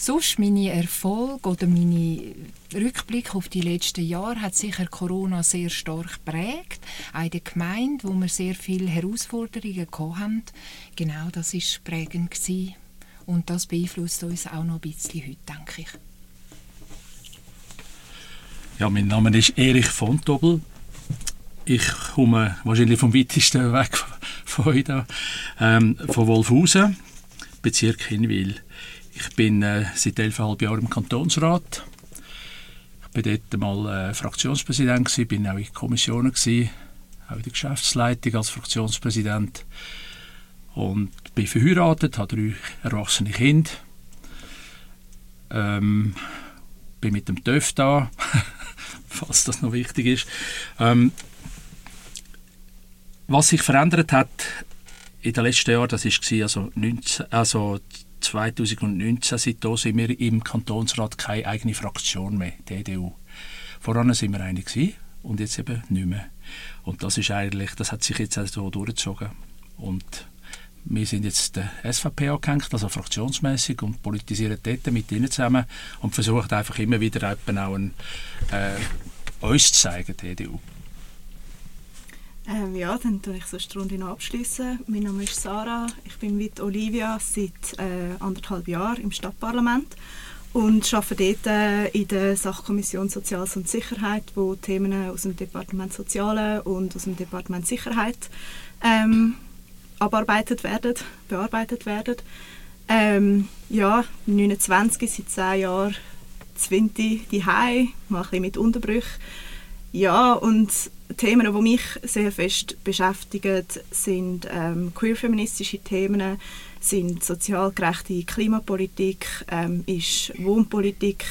Sonst meine Erfolge oder meine Rückblick auf die letzten Jahre hat sicher Corona sehr stark geprägt. Auch in der Gemeinde, wo wir sehr viele Herausforderungen hatten. Genau das war prägend. Gewesen. Und das beeinflusst uns auch noch ein bisschen heute, denke ich. Ja, mein Name ist Erich von Tobel. Ich komme wahrscheinlich vom weitesten (laughs) weg von heute, ähm, von Wolfhausen, Bezirk Hinwil. Ich bin äh, seit elfeinhalb Jahren im Kantonsrat. Ich war dort mal äh, Fraktionspräsident, gewesen, bin auch in Kommissionen, gewesen, auch in der Geschäftsleitung als Fraktionspräsident. Und bin verheiratet, habe drei erwachsene Kinder. Ähm, bin mit dem TÜV da, (laughs) falls das noch wichtig ist. Ähm, was sich verändert hat in den letzten Jahren, das war also, 19, also 2019 seitdem sind wir im Kantonsrat keine eigene Fraktion mehr, die EDU. Voran sind wir eine gewesen, und jetzt eben nicht mehr. Und das ist eigentlich, das hat sich jetzt so durchgezogen. Und wir sind jetzt der SVP angehängt, also fraktionsmäßig und politisieren dort mit ihnen zusammen und versuchen einfach immer wieder auch ein, äh, uns zu zeigen, die EDU. Ähm, ja, dann tue ich so eine Runde noch abschließen. Mein Name ist Sarah, ich bin mit Olivia seit äh, anderthalb Jahren im Stadtparlament und arbeite dort äh, in der Sachkommission Soziales und Sicherheit, wo Themen aus dem Departement Soziale und aus dem Departement Sicherheit ähm, abarbeitet werden, bearbeitet werden. Ähm, ja, 29, seit 10 Jahren 20 die mal ein bisschen mit Unterbrüchen. Ja, und Themen, die mich sehr fest beschäftigen, sind ähm, queer-feministische Themen, sind sozial gerechte Klimapolitik, ähm, ist Wohnpolitik.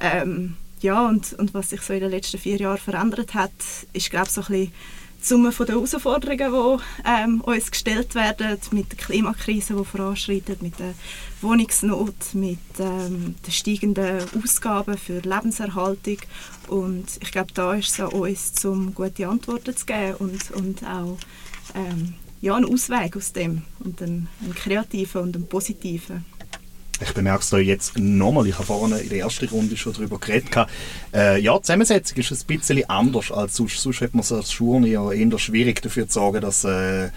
Ähm, ja, und, und was sich so in den letzten vier Jahren verändert hat, ist, glaube ich, so ein bisschen die Summe der Herausforderungen, die ähm, uns gestellt werden, mit der Klimakrise, die voranschreitet, mit der Wohnungsnot, mit ähm, den steigenden Ausgaben für Lebenserhaltung. Und ich glaube, da ist es an uns, um gute Antworten zu geben und, und auch ähm, ja, einen Ausweg aus dem und einen, einen kreativen und einen positiven. Ich bemerke es da jetzt nochmal, ich habe vorhin in der ersten Runde schon darüber geredet. Äh, ja, die Zusammensetzung ist ein bisschen anders als sonst. Sonst hat man es als Schurne ja eher schwierig dafür zu sagen, dass äh,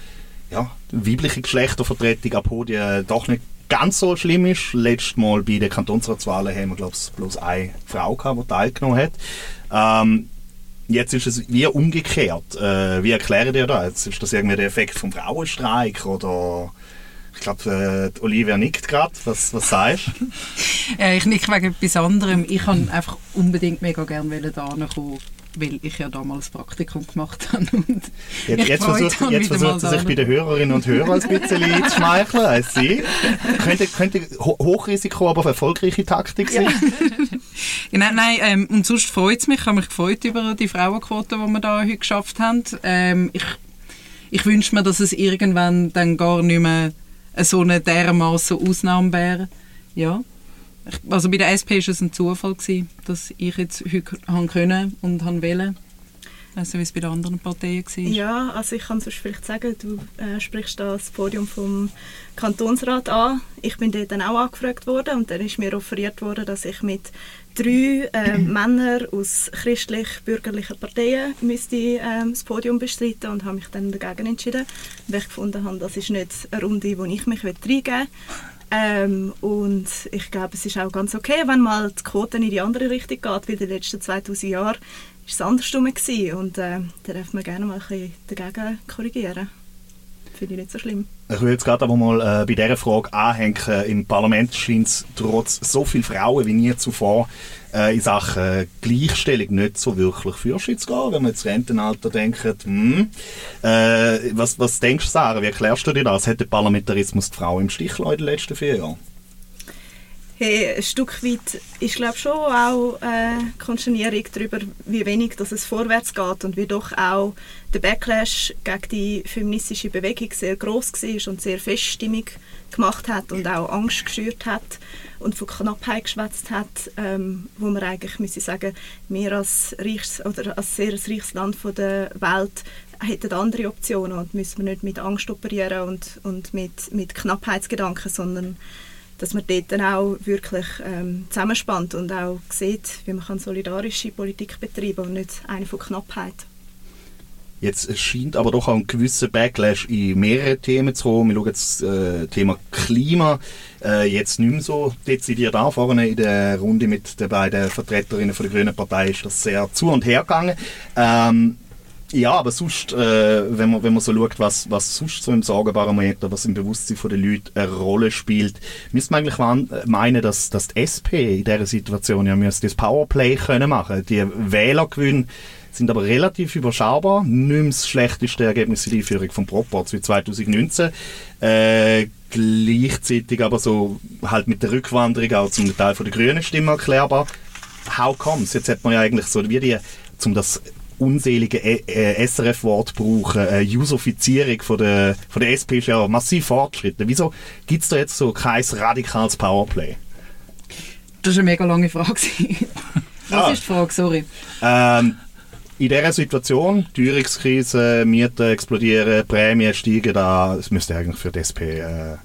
ja, weibliche Geschlechtervertretung ab Podien doch nicht ganz so schlimm ist. Letztes Mal bei den Kantonsratswahlen haben wir, glaube ich, bloß eine Frau gehabt, die teilgenommen hat. Ähm, Jetzt ist es wie umgekehrt. Äh, wie erklären ihr das? Ist das irgendwie der Effekt vom Frauenstreik oder... Ich glaube, äh, Olivia nickt gerade. Was, was sagst du? (laughs) ja, ich nicke wegen etwas anderem. Ich kann einfach unbedingt mega gerne da kommen weil ich ja damals Praktikum gemacht (laughs) habe. Und jetzt, jetzt versucht, jetzt versucht sie sich bei den Hörerinnen und Hörern ein bisschen (laughs) zu schmeicheln. als sie. Könnte, könnte Hochrisiko, aber erfolgreiche Taktik sein? Ja. genau, nein, ähm, und sonst freut es mich. Ich habe mich gefreut über die Frauenquote, die wir da heute geschafft haben. Ähm, ich ich wünsche mir, dass es irgendwann dann gar nicht mehr so eine dermaßen Ausnahme wäre. Ja. Also bei der SP war es ein Zufall, gewesen, dass ich jetzt heute haben können und haben wollen. Also wie es bei den anderen Parteien war. Ja, also ich kann sonst vielleicht sagen, du äh, sprichst da das Podium vom Kantonsrat an. Ich bin dort dann auch angefragt worden und dann ist mir offeriert worden, dass ich mit drei (clears throat) äh, Männern aus christlich-bürgerlichen Parteien müsste äh, das Podium bestreiten und habe mich dann dagegen entschieden, weil ich gefunden habe, das ist nicht eine Runde, wo ich mich reingeben will. Ähm, und ich glaube, es ist auch ganz okay, wenn mal die Quote in die andere Richtung geht, wie in den letzten 2000 Jahren war es andersrum gewesen. und äh, da darf man gerne mal ein bisschen dagegen korrigieren. Finde ich nicht so schlimm. Ich will jetzt gerade aber mal äh, bei dieser Frage anhängen. Im Parlament scheint es trotz so vielen Frauen wie nie zuvor äh, in Sachen Gleichstellung nicht so wirklich Fürschutz zu gehen. Wenn man jetzt Rentenalter denkt, hm, äh, was, was denkst du, Sarah, wie erklärst du dir das? Hat der Parlamentarismus die Frau im Stich in den letzten vier Jahren? Hey, ein Stück weit ist glaube schon auch äh, Konsternierung darüber, wie wenig dass es vorwärts geht und wie doch auch der Backlash gegen die feministische Bewegung sehr groß war und sehr Feststimmung gemacht hat und auch Angst geschürt hat und von Knappheit geschwätzt hat, ähm, wo man eigentlich müsse sagen, wir als reichs oder als sehr reiches Land von der Welt hätten andere Optionen und müssen wir nicht mit Angst operieren und, und mit, mit Knappheitsgedanken, sondern dass man dort dann auch wirklich ähm, zusammenspannt und auch sieht, wie man kann solidarische Politik betreiben kann und nicht eine von Knappheit. Jetzt scheint aber doch auch ein gewisser Backlash in mehreren Themen zu kommen. Wir schauen jetzt äh, Thema Klima äh, jetzt nicht mehr so dezidiert an. Vorne in der Runde mit den beiden Vertreterinnen von der Grünen Partei ist das sehr zu und her gegangen. Ähm, ja, aber sonst, äh, wenn, man, wenn man so schaut, was, was sonst so im Sorgenbarometer, was im Bewusstsein der Leute eine Rolle spielt, müsste man eigentlich meinen, dass, dass die SP in dieser Situation ja das Powerplay können machen Die Wählergewinne sind aber relativ überschaubar. Nicht das schlechteste Ergebnis in der Einführung von Proports wie 2019. Äh, gleichzeitig aber so halt mit der Rückwanderung auch zum Teil von der grünen Stimme erklärbar. How comes? Jetzt hat man ja eigentlich so wie die, um das unselige e äh, SRF-Wort brauchen, äh, Usofizierung von der, von der SP ist ja massiv fortgeschritten. Wieso gibt es da jetzt so kein radikales Powerplay? Das ist eine mega lange Frage. (laughs) Was ah. ist die Frage? Sorry. Ähm, in dieser Situation, Teuerungskrise, Mieten explodieren, Prämien steigen, da, es müsste eigentlich für die SP äh,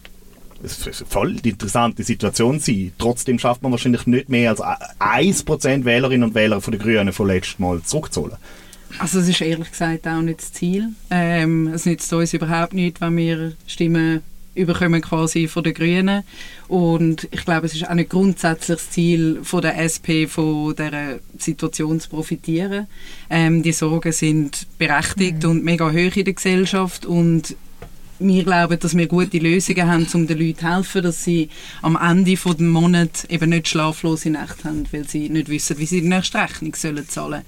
voll die interessante Situation sein. Trotzdem schafft man wahrscheinlich nicht mehr als 1% Wählerinnen und Wähler von den Grünen von letztem Mal zurückzuholen. Also es ist ehrlich gesagt auch nicht das Ziel. Ähm, es nützt uns überhaupt nicht, wenn wir Stimmen überkommen quasi von den Grünen und ich glaube es ist auch nicht grundsätzlich das Ziel von der SP von dieser Situation zu profitieren. Ähm, die Sorgen sind berechtigt mhm. und mega hoch in der Gesellschaft und wir glauben, dass wir gute Lösungen haben, um den Leuten zu helfen, dass sie am Ende des Monats eben nicht schlaflose Nächte haben, weil sie nicht wissen, wie sie die nächste Rechnung sollen zahlen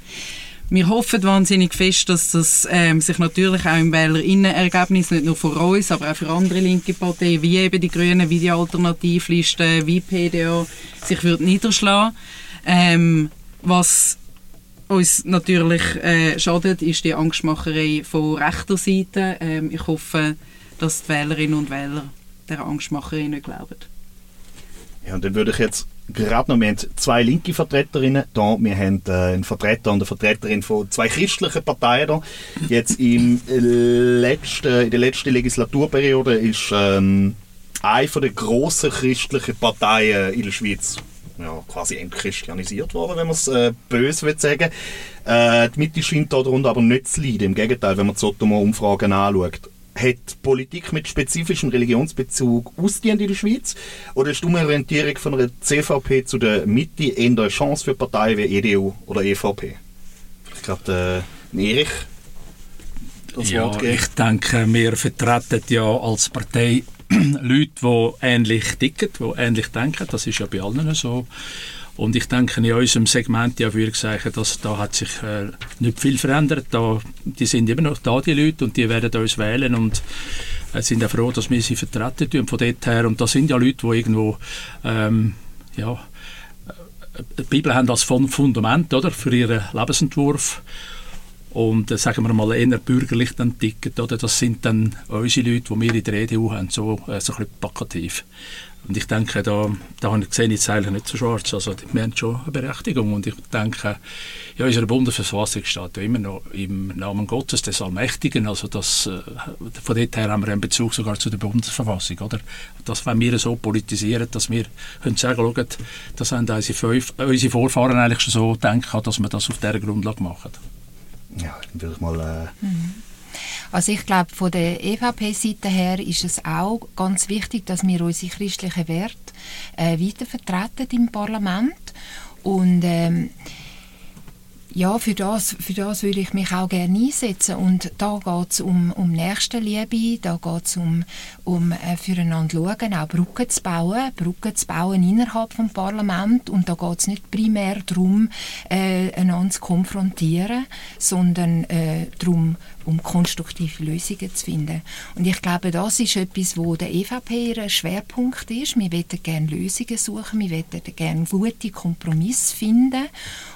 wir hoffen wahnsinnig fest, dass das ähm, sich natürlich auch im Wählerinnenergebnis nicht nur für uns, aber auch für andere linke Parteien, wie eben die Grünen, wie die Alternativlisten, wie PDA, sich wird niederschlagen. Ähm, was uns natürlich äh, schadet, ist die Angstmacherei von rechter Seite. Ähm, ich hoffe, dass die Wählerinnen und Wähler der Angstmacherei nicht glauben. Ja, und dann würde ich jetzt gerade noch, wir haben zwei linke Vertreterinnen da, wir haben äh, einen Vertreter und eine Vertreterin von zwei christlichen Parteien da. Jetzt im letzten, in der letzten Legislaturperiode ist ähm, eine der grossen christlichen Parteien in der Schweiz ja, quasi entchristianisiert worden, wenn man es äh, böse will sagen. Äh, die Mitte scheint darunter aber nicht zu leiden. Im Gegenteil, wenn man die Sotoma-Umfragen anschaut hat Politik mit spezifischem Religionsbezug ausgedient in der Schweiz? Oder ist die Umorientierung von einer CVP zu der Mitte eher eine Chance für Parteien wie EDU oder EVP? vielleicht gerade äh, Erich das ja, Wort geben. Ich denke, wir vertreten ja als Partei (clears throat) Leute, die ähnlich ticken, die ähnlich denken. Das ist ja bei allen so. Und ich denke, in unserem Segment, ja, würde ich sagen, dass da hat sich äh, nicht viel verändert. Da, die sind immer noch da, die Leute, und die werden uns wählen und äh, sind auch froh, dass wir sie vertreten tun von dort her. Und das sind ja Leute, die irgendwo, ähm, ja, äh, die Bibel haben als Fundament oder, für ihren Lebensentwurf und äh, sagen wir mal eher bürgerlich dann ticken, oder? das sind dann unsere Leute, die wir in der EDU haben, so, äh, so ein bisschen plakativ. Und ich denke, da, da sehe ich es eigentlich nicht so schwarz. Also, wir haben schon eine Berechtigung. Und ich denke, ja, unsere Bundesverfassung steht ja immer noch im Namen Gottes, des Allmächtigen. Also das, äh, von dort her haben wir einen Bezug sogar zu der Bundesverfassung. Oder? Dass, wenn wir so politisieren, dass wir können sagen, schauen, das haben unsere, fünf, unsere Vorfahren eigentlich schon so gedacht, dass wir das auf dieser Grundlage machen. Ja, würde ich mal... Äh mhm. Also ich glaube, von der EVP-Seite her ist es auch ganz wichtig, dass wir unsere christlichen Werte äh, weiter vertreten im Parlament und ähm, ja, für das, für das würde ich mich auch gerne einsetzen. Und da geht es um, um Nächstenliebe, da geht es um, um äh, füreinander schauen, auch Brücken zu bauen, Brücken zu bauen innerhalb des Parlaments. Und da geht es nicht primär darum, äh, einander zu konfrontieren, sondern äh, darum, um konstruktive Lösungen zu finden. Und ich glaube, das ist etwas, wo der EVP ein Schwerpunkt ist. Wir wollen gerne Lösungen suchen, wir wollen gerne gute Kompromisse finden.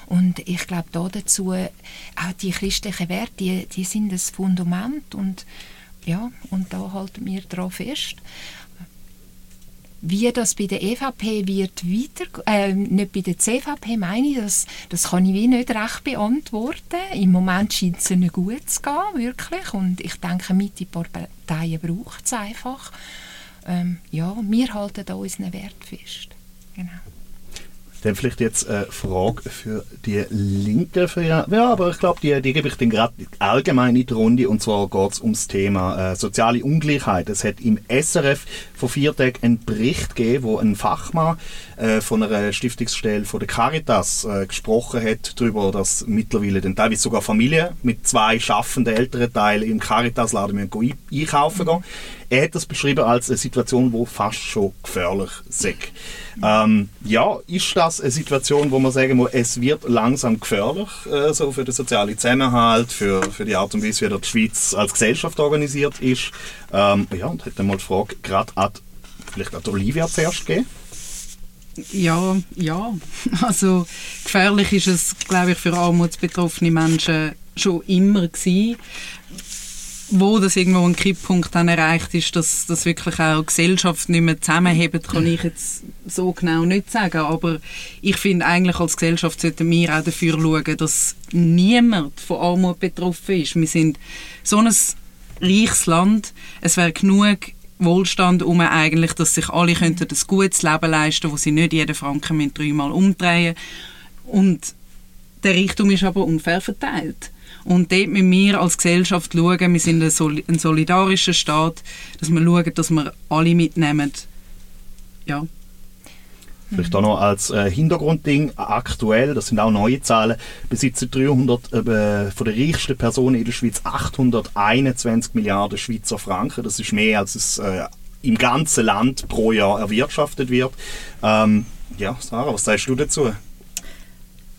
Und ich glaube, da dazu, auch die christlichen Werte, die, die sind das Fundament und ja, und da halten wir daran fest. Wie das bei der EVP wird weiter, äh, nicht bei der CVP meine ich, das, das kann ich wie nicht recht beantworten. Im Moment scheint es ihnen gut zu gehen, wirklich. Und ich denke, mit den Parteien braucht es einfach. Ähm, ja, wir halten da unseren Wert fest. Genau. Dann vielleicht jetzt eine Frage für die Linke. Für, ja, aber ich glaube, die, die gebe ich dann gerade allgemein in die Runde. Und zwar geht es ums Thema äh, soziale Ungleichheit. Es hat im SRF vor vier Tagen einen Bericht gegeben, wo ein Fachmann äh, von einer Stiftungsstelle von der Caritas äh, gesprochen hat darüber, dass mittlerweile dann teilweise sogar Familien mit zwei schaffenden älteren Teilen im Caritas-Laden einkaufen gehen. Er hat das beschrieben als eine Situation, die fast schon gefährlich ist. Ähm, ja, ist das eine Situation, wo man sagen muss, es wird langsam gefährlich, äh, so für den sozialen Zusammenhalt, für, für die Art und Weise, wie die Schweiz als Gesellschaft organisiert ist? Ähm, ja, und hätte mal die Frage gerade an, vielleicht an Olivia zuerst gegeben. Ja, ja. (laughs) Also gefährlich ist es, glaube ich, für armutsbetroffene Menschen schon immer gewesen wo das irgendwo ein Kipppunkt dann erreicht ist, dass das wirklich auch Gesellschaft nicht mehr zusammenhebt, kann ich jetzt so genau nicht sagen. Aber ich finde eigentlich als Gesellschaft sollten wir auch dafür schauen, dass niemand von Armut betroffen ist. Wir sind so ein reiches Land. Es wäre genug Wohlstand um eigentlich, dass sich alle könnten ein gutes Leben leisten, wo sie nicht jeden Franken mit dreimal umdrehen. Und der Reichtum ist aber unfair verteilt. Und dort müssen wir als Gesellschaft schauen, wir sind ein, solidarischer Staat, dass wir schauen, dass wir alle mitnehmen. Ja. Vielleicht auch noch als äh, Hintergrundding, aktuell, das sind auch neue Zahlen, besitzen 300 äh, von den reichsten Personen in der Schweiz 821 Milliarden Schweizer Franken. Das ist mehr, als es äh, im ganzen Land pro Jahr erwirtschaftet wird. Ähm, ja, Sarah, was sagst du dazu?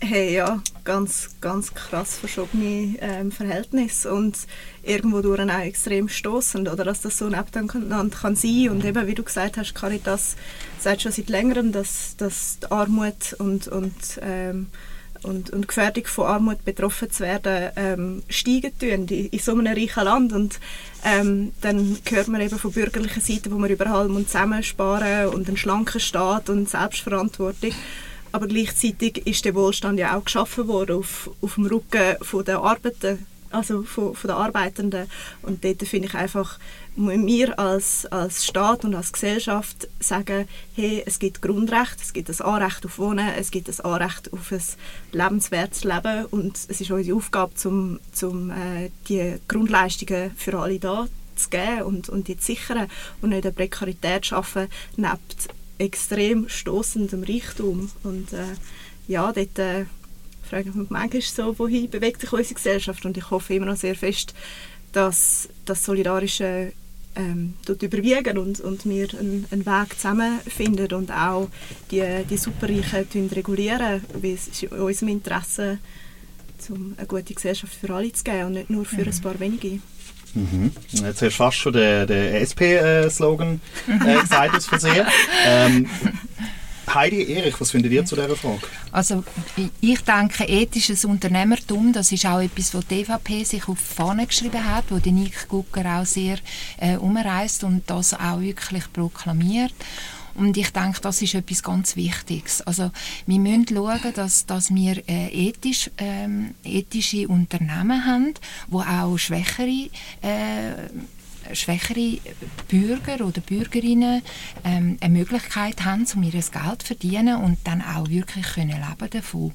Hey, ja, ganz, ganz krass verschobene ähm, Verhältnisse und irgendwo durch auch extrem stoßend oder dass das so nebeneinander kann sein. Und eben, wie du gesagt hast, Caritas sagt schon seit längerem, dass, dass die Armut und, und, ähm, und, und Gefährdung von Armut betroffen zu werden ähm, steigen tun in, in so einem reichen Land. Und ähm, dann hört man eben von bürgerlicher Seite, wo man überall zusammensparen und einen schlanken Staat und Selbstverantwortung aber gleichzeitig ist der Wohlstand ja auch geschaffen worden auf, auf dem Rücken von der Arbeiter, also von, von der Arbeitenden. Und dort finde ich einfach, müssen wir als, als Staat und als Gesellschaft sagen, hey, es gibt Grundrechte, es gibt ein Anrecht auf Wohnen, es gibt ein Anrecht auf ein lebenswertes Leben und es ist unsere Aufgabe, zum, zum, äh, die Grundleistungen für alle da zu geben und, und die zu sichern und nicht eine Prekarität zu schaffen, nebst extrem stoßendem Reichtum. Und äh, ja, dort äh, frage ich mich manchmal so, wohin bewegt sich unsere Gesellschaft und ich hoffe immer noch sehr fest, dass das Solidarische ähm, dort überwiegen und, und wir einen, einen Weg zusammenfinden und auch die, die Superreichen regulieren, weil es ist in unserem Interesse, um eine gute Gesellschaft für alle zu geben und nicht nur für ein paar wenige. Mhm. Jetzt hast du fast schon den, den SP-Slogan (laughs) äh, gesagt aus Versehen. Ähm, Heidi Erich, was findet ihr zu dieser Frage? Also ich denke, ethisches Unternehmertum, das ist auch etwas, was die EVP sich auf die Fahne geschrieben hat, wo die Nick Gucker auch sehr äh, umreist und das auch wirklich proklamiert. Und ich denke, das ist etwas ganz Wichtiges. Also wir müssen schauen, dass, dass wir äh, ethisch, ähm, ethische Unternehmen haben, wo auch schwächere äh, schwächere Bürger oder Bürgerinnen ähm, eine Möglichkeit haben, um ihr Geld zu verdienen und dann auch wirklich können leben davon.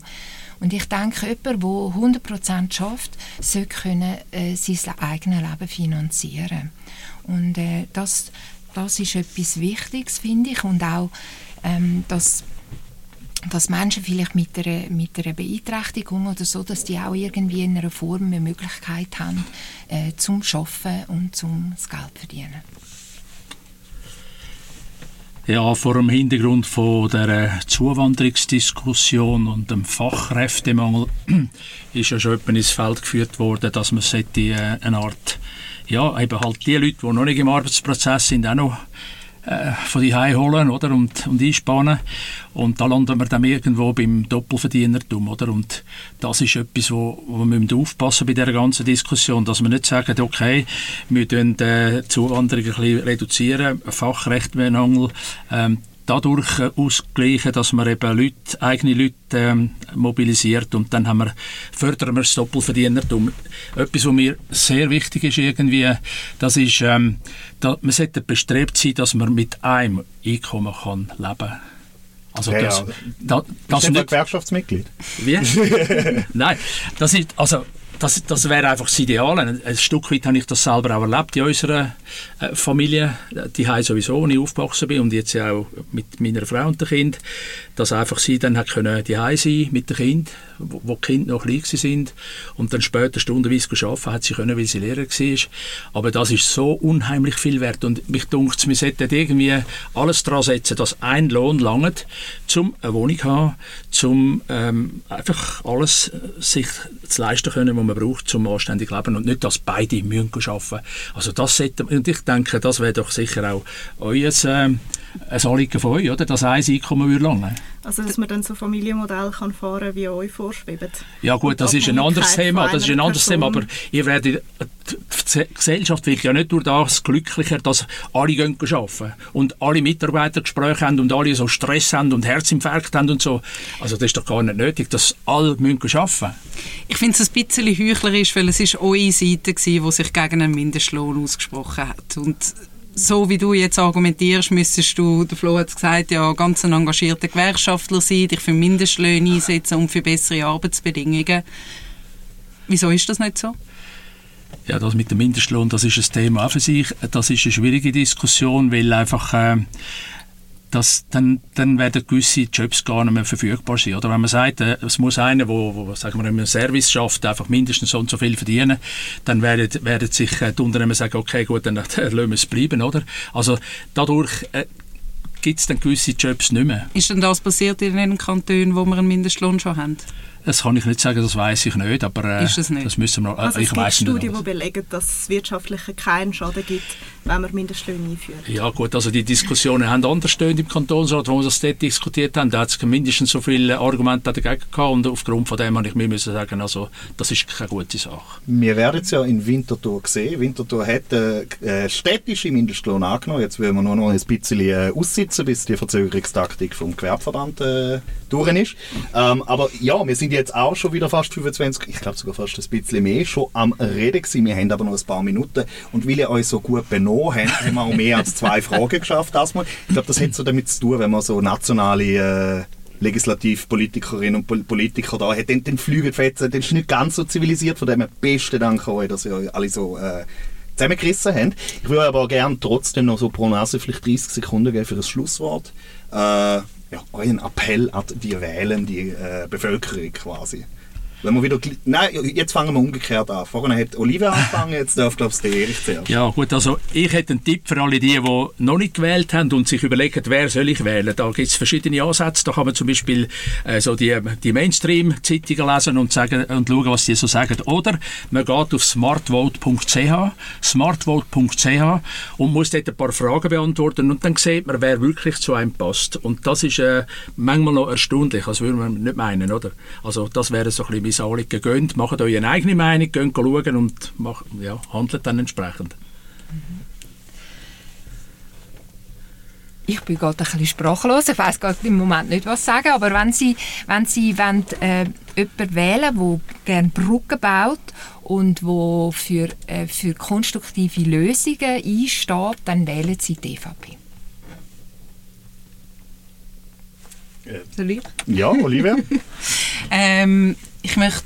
Und ich denke, jemand, der 100% schafft, sollte können, äh, sein eigenes Leben finanzieren. Und äh, das, das ist etwas Wichtiges, finde ich. Und auch, ähm, dass dass Menschen vielleicht mit einer, mit einer Beeinträchtigung oder so, dass die auch irgendwie in einer Form eine Möglichkeit haben, äh, zum Schaffen und zum das Geld verdienen. Ja, vor dem Hintergrund von der Zuwanderungsdiskussion und dem Fachkräftemangel (clears throat) ist ja schon ins Feld geführt worden, dass man äh, eine Art, ja, eben halt die Leute, die noch nicht im Arbeitsprozess sind, auch noch äh, von die holen oder? Und, und einspannen. Und da landen wir dann irgendwo beim Doppelverdienertum oder? Und das ist etwas wo, wo wir müssen aufpassen bei der ganzen Diskussion dass wir nicht sagen okay wir tun äh, die Zuwanderung ein bisschen reduzieren Fachrechtmangel ähm, dadurch äh, ausgleichen, dass man eben Leute, eigene Leute ähm, mobilisiert und dann haben wir, fördern wir das Doppelverdienertum. Etwas, was mir sehr wichtig ist irgendwie, das ist, ähm, da, man sollte bestrebt sein, dass man mit einem Einkommen kann leben kann. Also ja, das, ja. Da, das ist nicht Gewerkschaftsmitglied. Wie? (laughs) Nein, das ist also das, das wäre einfach das Ideal. Ein, Stück weit habe ich das selber auch erlebt in unserer äh, Familie. Die haben sowieso, wo ich aufgewachsen bin und jetzt auch mit meiner Frau und dem Kind, dass einfach sie dann hat können die sein mit dem Kind, wo, wo die Kinder noch klein sind. Und dann später stundenweise arbeiten hat sie können, weil sie Lehrer war. Aber das ist so unheimlich viel wert. Und mich dunkt wir sollten irgendwie alles daran setzen, dass ein Lohn langt, um eine Wohnung zu haben, um ähm, einfach alles äh, sich zu leisten können, was man braucht, um anständig zu leben und nicht, dass beide müssen arbeiten. Also das sollte, und ich denke, das wäre doch sicher auch euer äh, ein Anliegen von euch, oder? dass ein Einkommen würde langen Also dass man dann so Familienmodell kann fahren wie euch vorschwebt. Ja gut, das ist ein anderes Thema, das ist ein anderes Thema, aber ihr werdet, die Gesellschaft wird ja nicht durch das glücklicher, dass alle gehen arbeiten und alle Mitarbeiter Gespräche haben und alle so Stress haben und Herzinfarkt haben und so. Also das ist doch gar nicht nötig, dass alle müssen arbeiten Ich finde es ein bisschen heuchlerisch, weil es ist eure Seite die sich gegen einen Mindestlohn ausgesprochen hat und so wie du jetzt argumentierst, müsstest du, der Flo hat gesagt, ja, ganz ein engagierter Gewerkschaftler sein, dich für Mindestlöhne einsetzen und für bessere Arbeitsbedingungen. Wieso ist das nicht so? Ja, das mit dem Mindestlohn, das ist ein Thema auch für sich. Das ist eine schwierige Diskussion, weil einfach äh, das, dann, dann werden gewisse Jobs gar nicht mehr verfügbar sein. Oder wenn man sagt, äh, es muss einer, der wo, im Service schafft, einfach mindestens so und so viel verdienen, dann werden, werden sich äh, die Unternehmen sagen, okay, gut, dann (laughs) lassen wir es bleiben. Oder? Also dadurch äh, gibt es dann gewisse Jobs nicht mehr. Ist denn das passiert in den Kantonen, wo wir einen Mindestlohn schon haben? Das kann ich nicht sagen, das weiß ich nicht, aber äh, nicht? das müssen wir noch, äh, also ich es gibt Studien, die belegen, dass es wirtschaftlich keinen Schaden gibt, wenn man Mindestlöhne einführt. Ja gut, also die Diskussionen haben anders stehen im Kantonsrat, wo wir das dort diskutiert haben, da hat es mindestens so viele Argumente dagegen gehabt und aufgrund von dem habe ich mir müssen sagen, also das ist keine gute Sache. Wir werden es ja in Winterthur sehen. Winterthur hat äh, äh, städtische Mindestlohn angenommen, jetzt wollen wir nur noch ein bisschen äh, aussitzen, bis die Verzögerungstaktik vom Gewerbeverband äh, durch ist. Ähm, aber ja, wir sind jetzt auch schon wieder fast 25, ich glaube sogar fast ein bisschen mehr, schon am Reden gewesen. Wir haben aber noch ein paar Minuten und weil ihr euch so gut benommen habt, haben wir auch mehr als zwei (laughs) Fragen geschafft. Ich glaube, das hat so damit zu tun, wenn man so nationale äh, Legislativpolitikerinnen und Politiker da hat, dann, dann fliegen die Fetzen, dann ist nicht ganz so zivilisiert, von dem her besten Dank euch, dass ihr euch alle so äh, zusammengerissen habt. Ich würde aber gerne trotzdem noch so pro Nase vielleicht 30 Sekunden geben für das Schlusswort. Äh, ja, euren Appell an die wählende äh, Bevölkerung quasi. Wenn wir wieder, nein, jetzt fangen wir umgekehrt an. Vorhin hat Olivia (laughs) angefangen, jetzt darf, glaube ich, der Erich zuerst. Ja, gut, also ich hätte einen Tipp für alle die, die noch nicht gewählt haben und sich überlegen, wer soll ich wählen. Da gibt es verschiedene Ansätze. Da kann man zum Beispiel äh, so die, die Mainstream-Zeitungen lesen und, sagen, und schauen, was die so sagen. Oder man geht auf smartvote.ch smartvote.ch und muss dort ein paar Fragen beantworten und dann sieht man, wer wirklich zu einem passt. Und das ist äh, manchmal noch erstaunlich, das würde man nicht meinen, oder? Also das wäre so ein bisschen mein Anliegen. Geht, macht euch eine eigene Meinung, geht schauen und macht, ja, handelt dann entsprechend. Ich bin gerade ein bisschen sprachlos. Ich weiß gerade im Moment nicht, was sagen. Aber wenn Sie, wenn Sie wollen, äh, jemanden wählen der gerne Brücken baut und der für, äh, für konstruktive Lösungen einsteht, dann wählen Sie die EVP. Ja, Olivia? (laughs) (laughs) ähm, ich möchte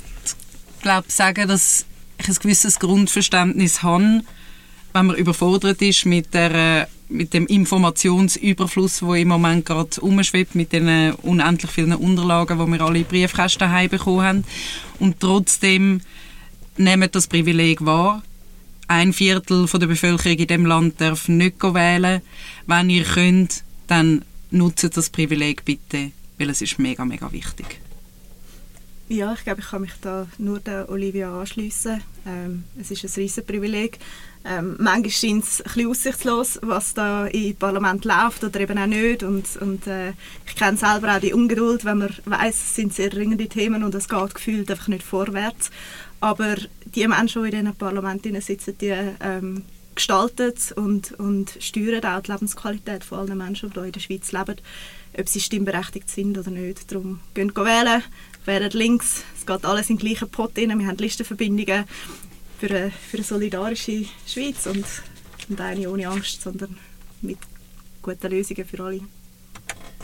glaub, sagen, dass ich ein gewisses Grundverständnis habe, wenn man überfordert ist mit, der, mit dem Informationsüberfluss, der im Moment gerade umschwebt, mit den unendlich vielen Unterlagen, die wir alle in Briefkästen bekommen haben. Und trotzdem nehmen das Privileg wahr. Ein Viertel von der Bevölkerung in dem Land darf nicht wählen. Wenn ihr könnt, dann nutzt das Privileg bitte, weil es ist mega, mega wichtig. Ja, ich glaube, ich kann mich da nur der Olivia anschließen. Ähm, es ist ein riesen Privileg. Ähm, manchmal scheint es ein bisschen aussichtslos, was da im Parlament läuft oder eben auch nicht. Und, und äh, ich kenne selber auch die Ungeduld, wenn man weiß, es sind sehr dringende Themen und es geht gefühlt einfach nicht vorwärts. Aber die Menschen, die in diesen Parlamenten sitzen, die ähm, gestalten und, und steuern auch die Lebensqualität von allen Menschen, die hier in der Schweiz leben, ob sie stimmberechtigt sind oder nicht. Darum gehen wählen, wählen links, es geht alles in den gleichen Pot rein, wir haben Listenverbindungen für eine, für eine solidarische Schweiz und, und eine ohne Angst, sondern mit guten Lösungen für alle.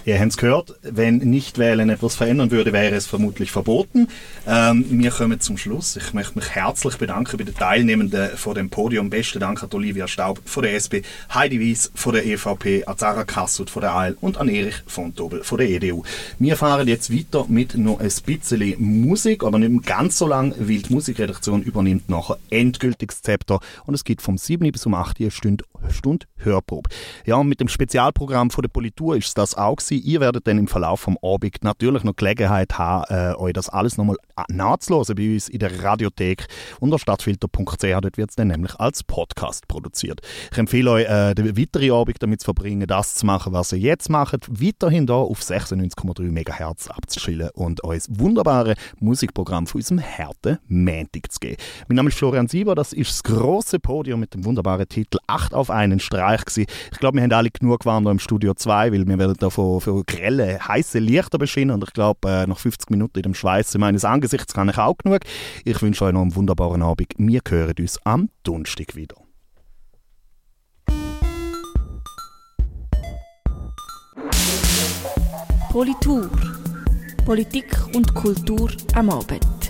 Ihr habt es gehört, wenn Nichtwählen etwas verändern würde, wäre es vermutlich verboten. Ähm, wir kommen zum Schluss. Ich möchte mich herzlich bedanken bei den Teilnehmenden vor dem Podium. Besten Dank an Olivia Staub von der SP, Heidi Wies von der EVP, an Sarah Kassut von der AL und an Erich von Tobel von der EDU. Wir fahren jetzt weiter mit noch ein bisschen Musik, aber nicht ganz so lang, weil die Musikredaktion übernimmt nachher endgültig das Zepter und es geht vom 7 bis um 8 Uhr Stunde, Hörprobe. Ja, mit dem Spezialprogramm von der Politur ist das auch gewesen. Ihr werdet dann im Verlauf vom Abend natürlich noch Gelegenheit haben, äh, euch das alles nochmal nachzuhören bei uns in der Radiothek unter stadtfilter.ch. Dort wird es dann nämlich als Podcast produziert. Ich empfehle euch, äh, den weiteren Abend damit zu verbringen, das zu machen, was ihr jetzt macht, weiterhin da auf 96,3 MHz abzuschillen und euch das wunderbare Musikprogramm von unserem Härte Mantic zu geben. Mein Name ist Florian Sieber, das ist das große Podium mit dem wunderbaren Titel 8 auf einen Streich gewesen. Ich glaube, wir haben alle genug gewarnt im Studio 2, weil wir werden da von, von grelle, heiße Lichter beschienen und ich glaube, äh, nach 50 Minuten in dem Schweiß meines Angesichts kann ich auch genug. Ich wünsche euch noch einen wunderbaren Abend. Wir hören uns am Donnerstag wieder. Politur. Politik und Kultur am Abend.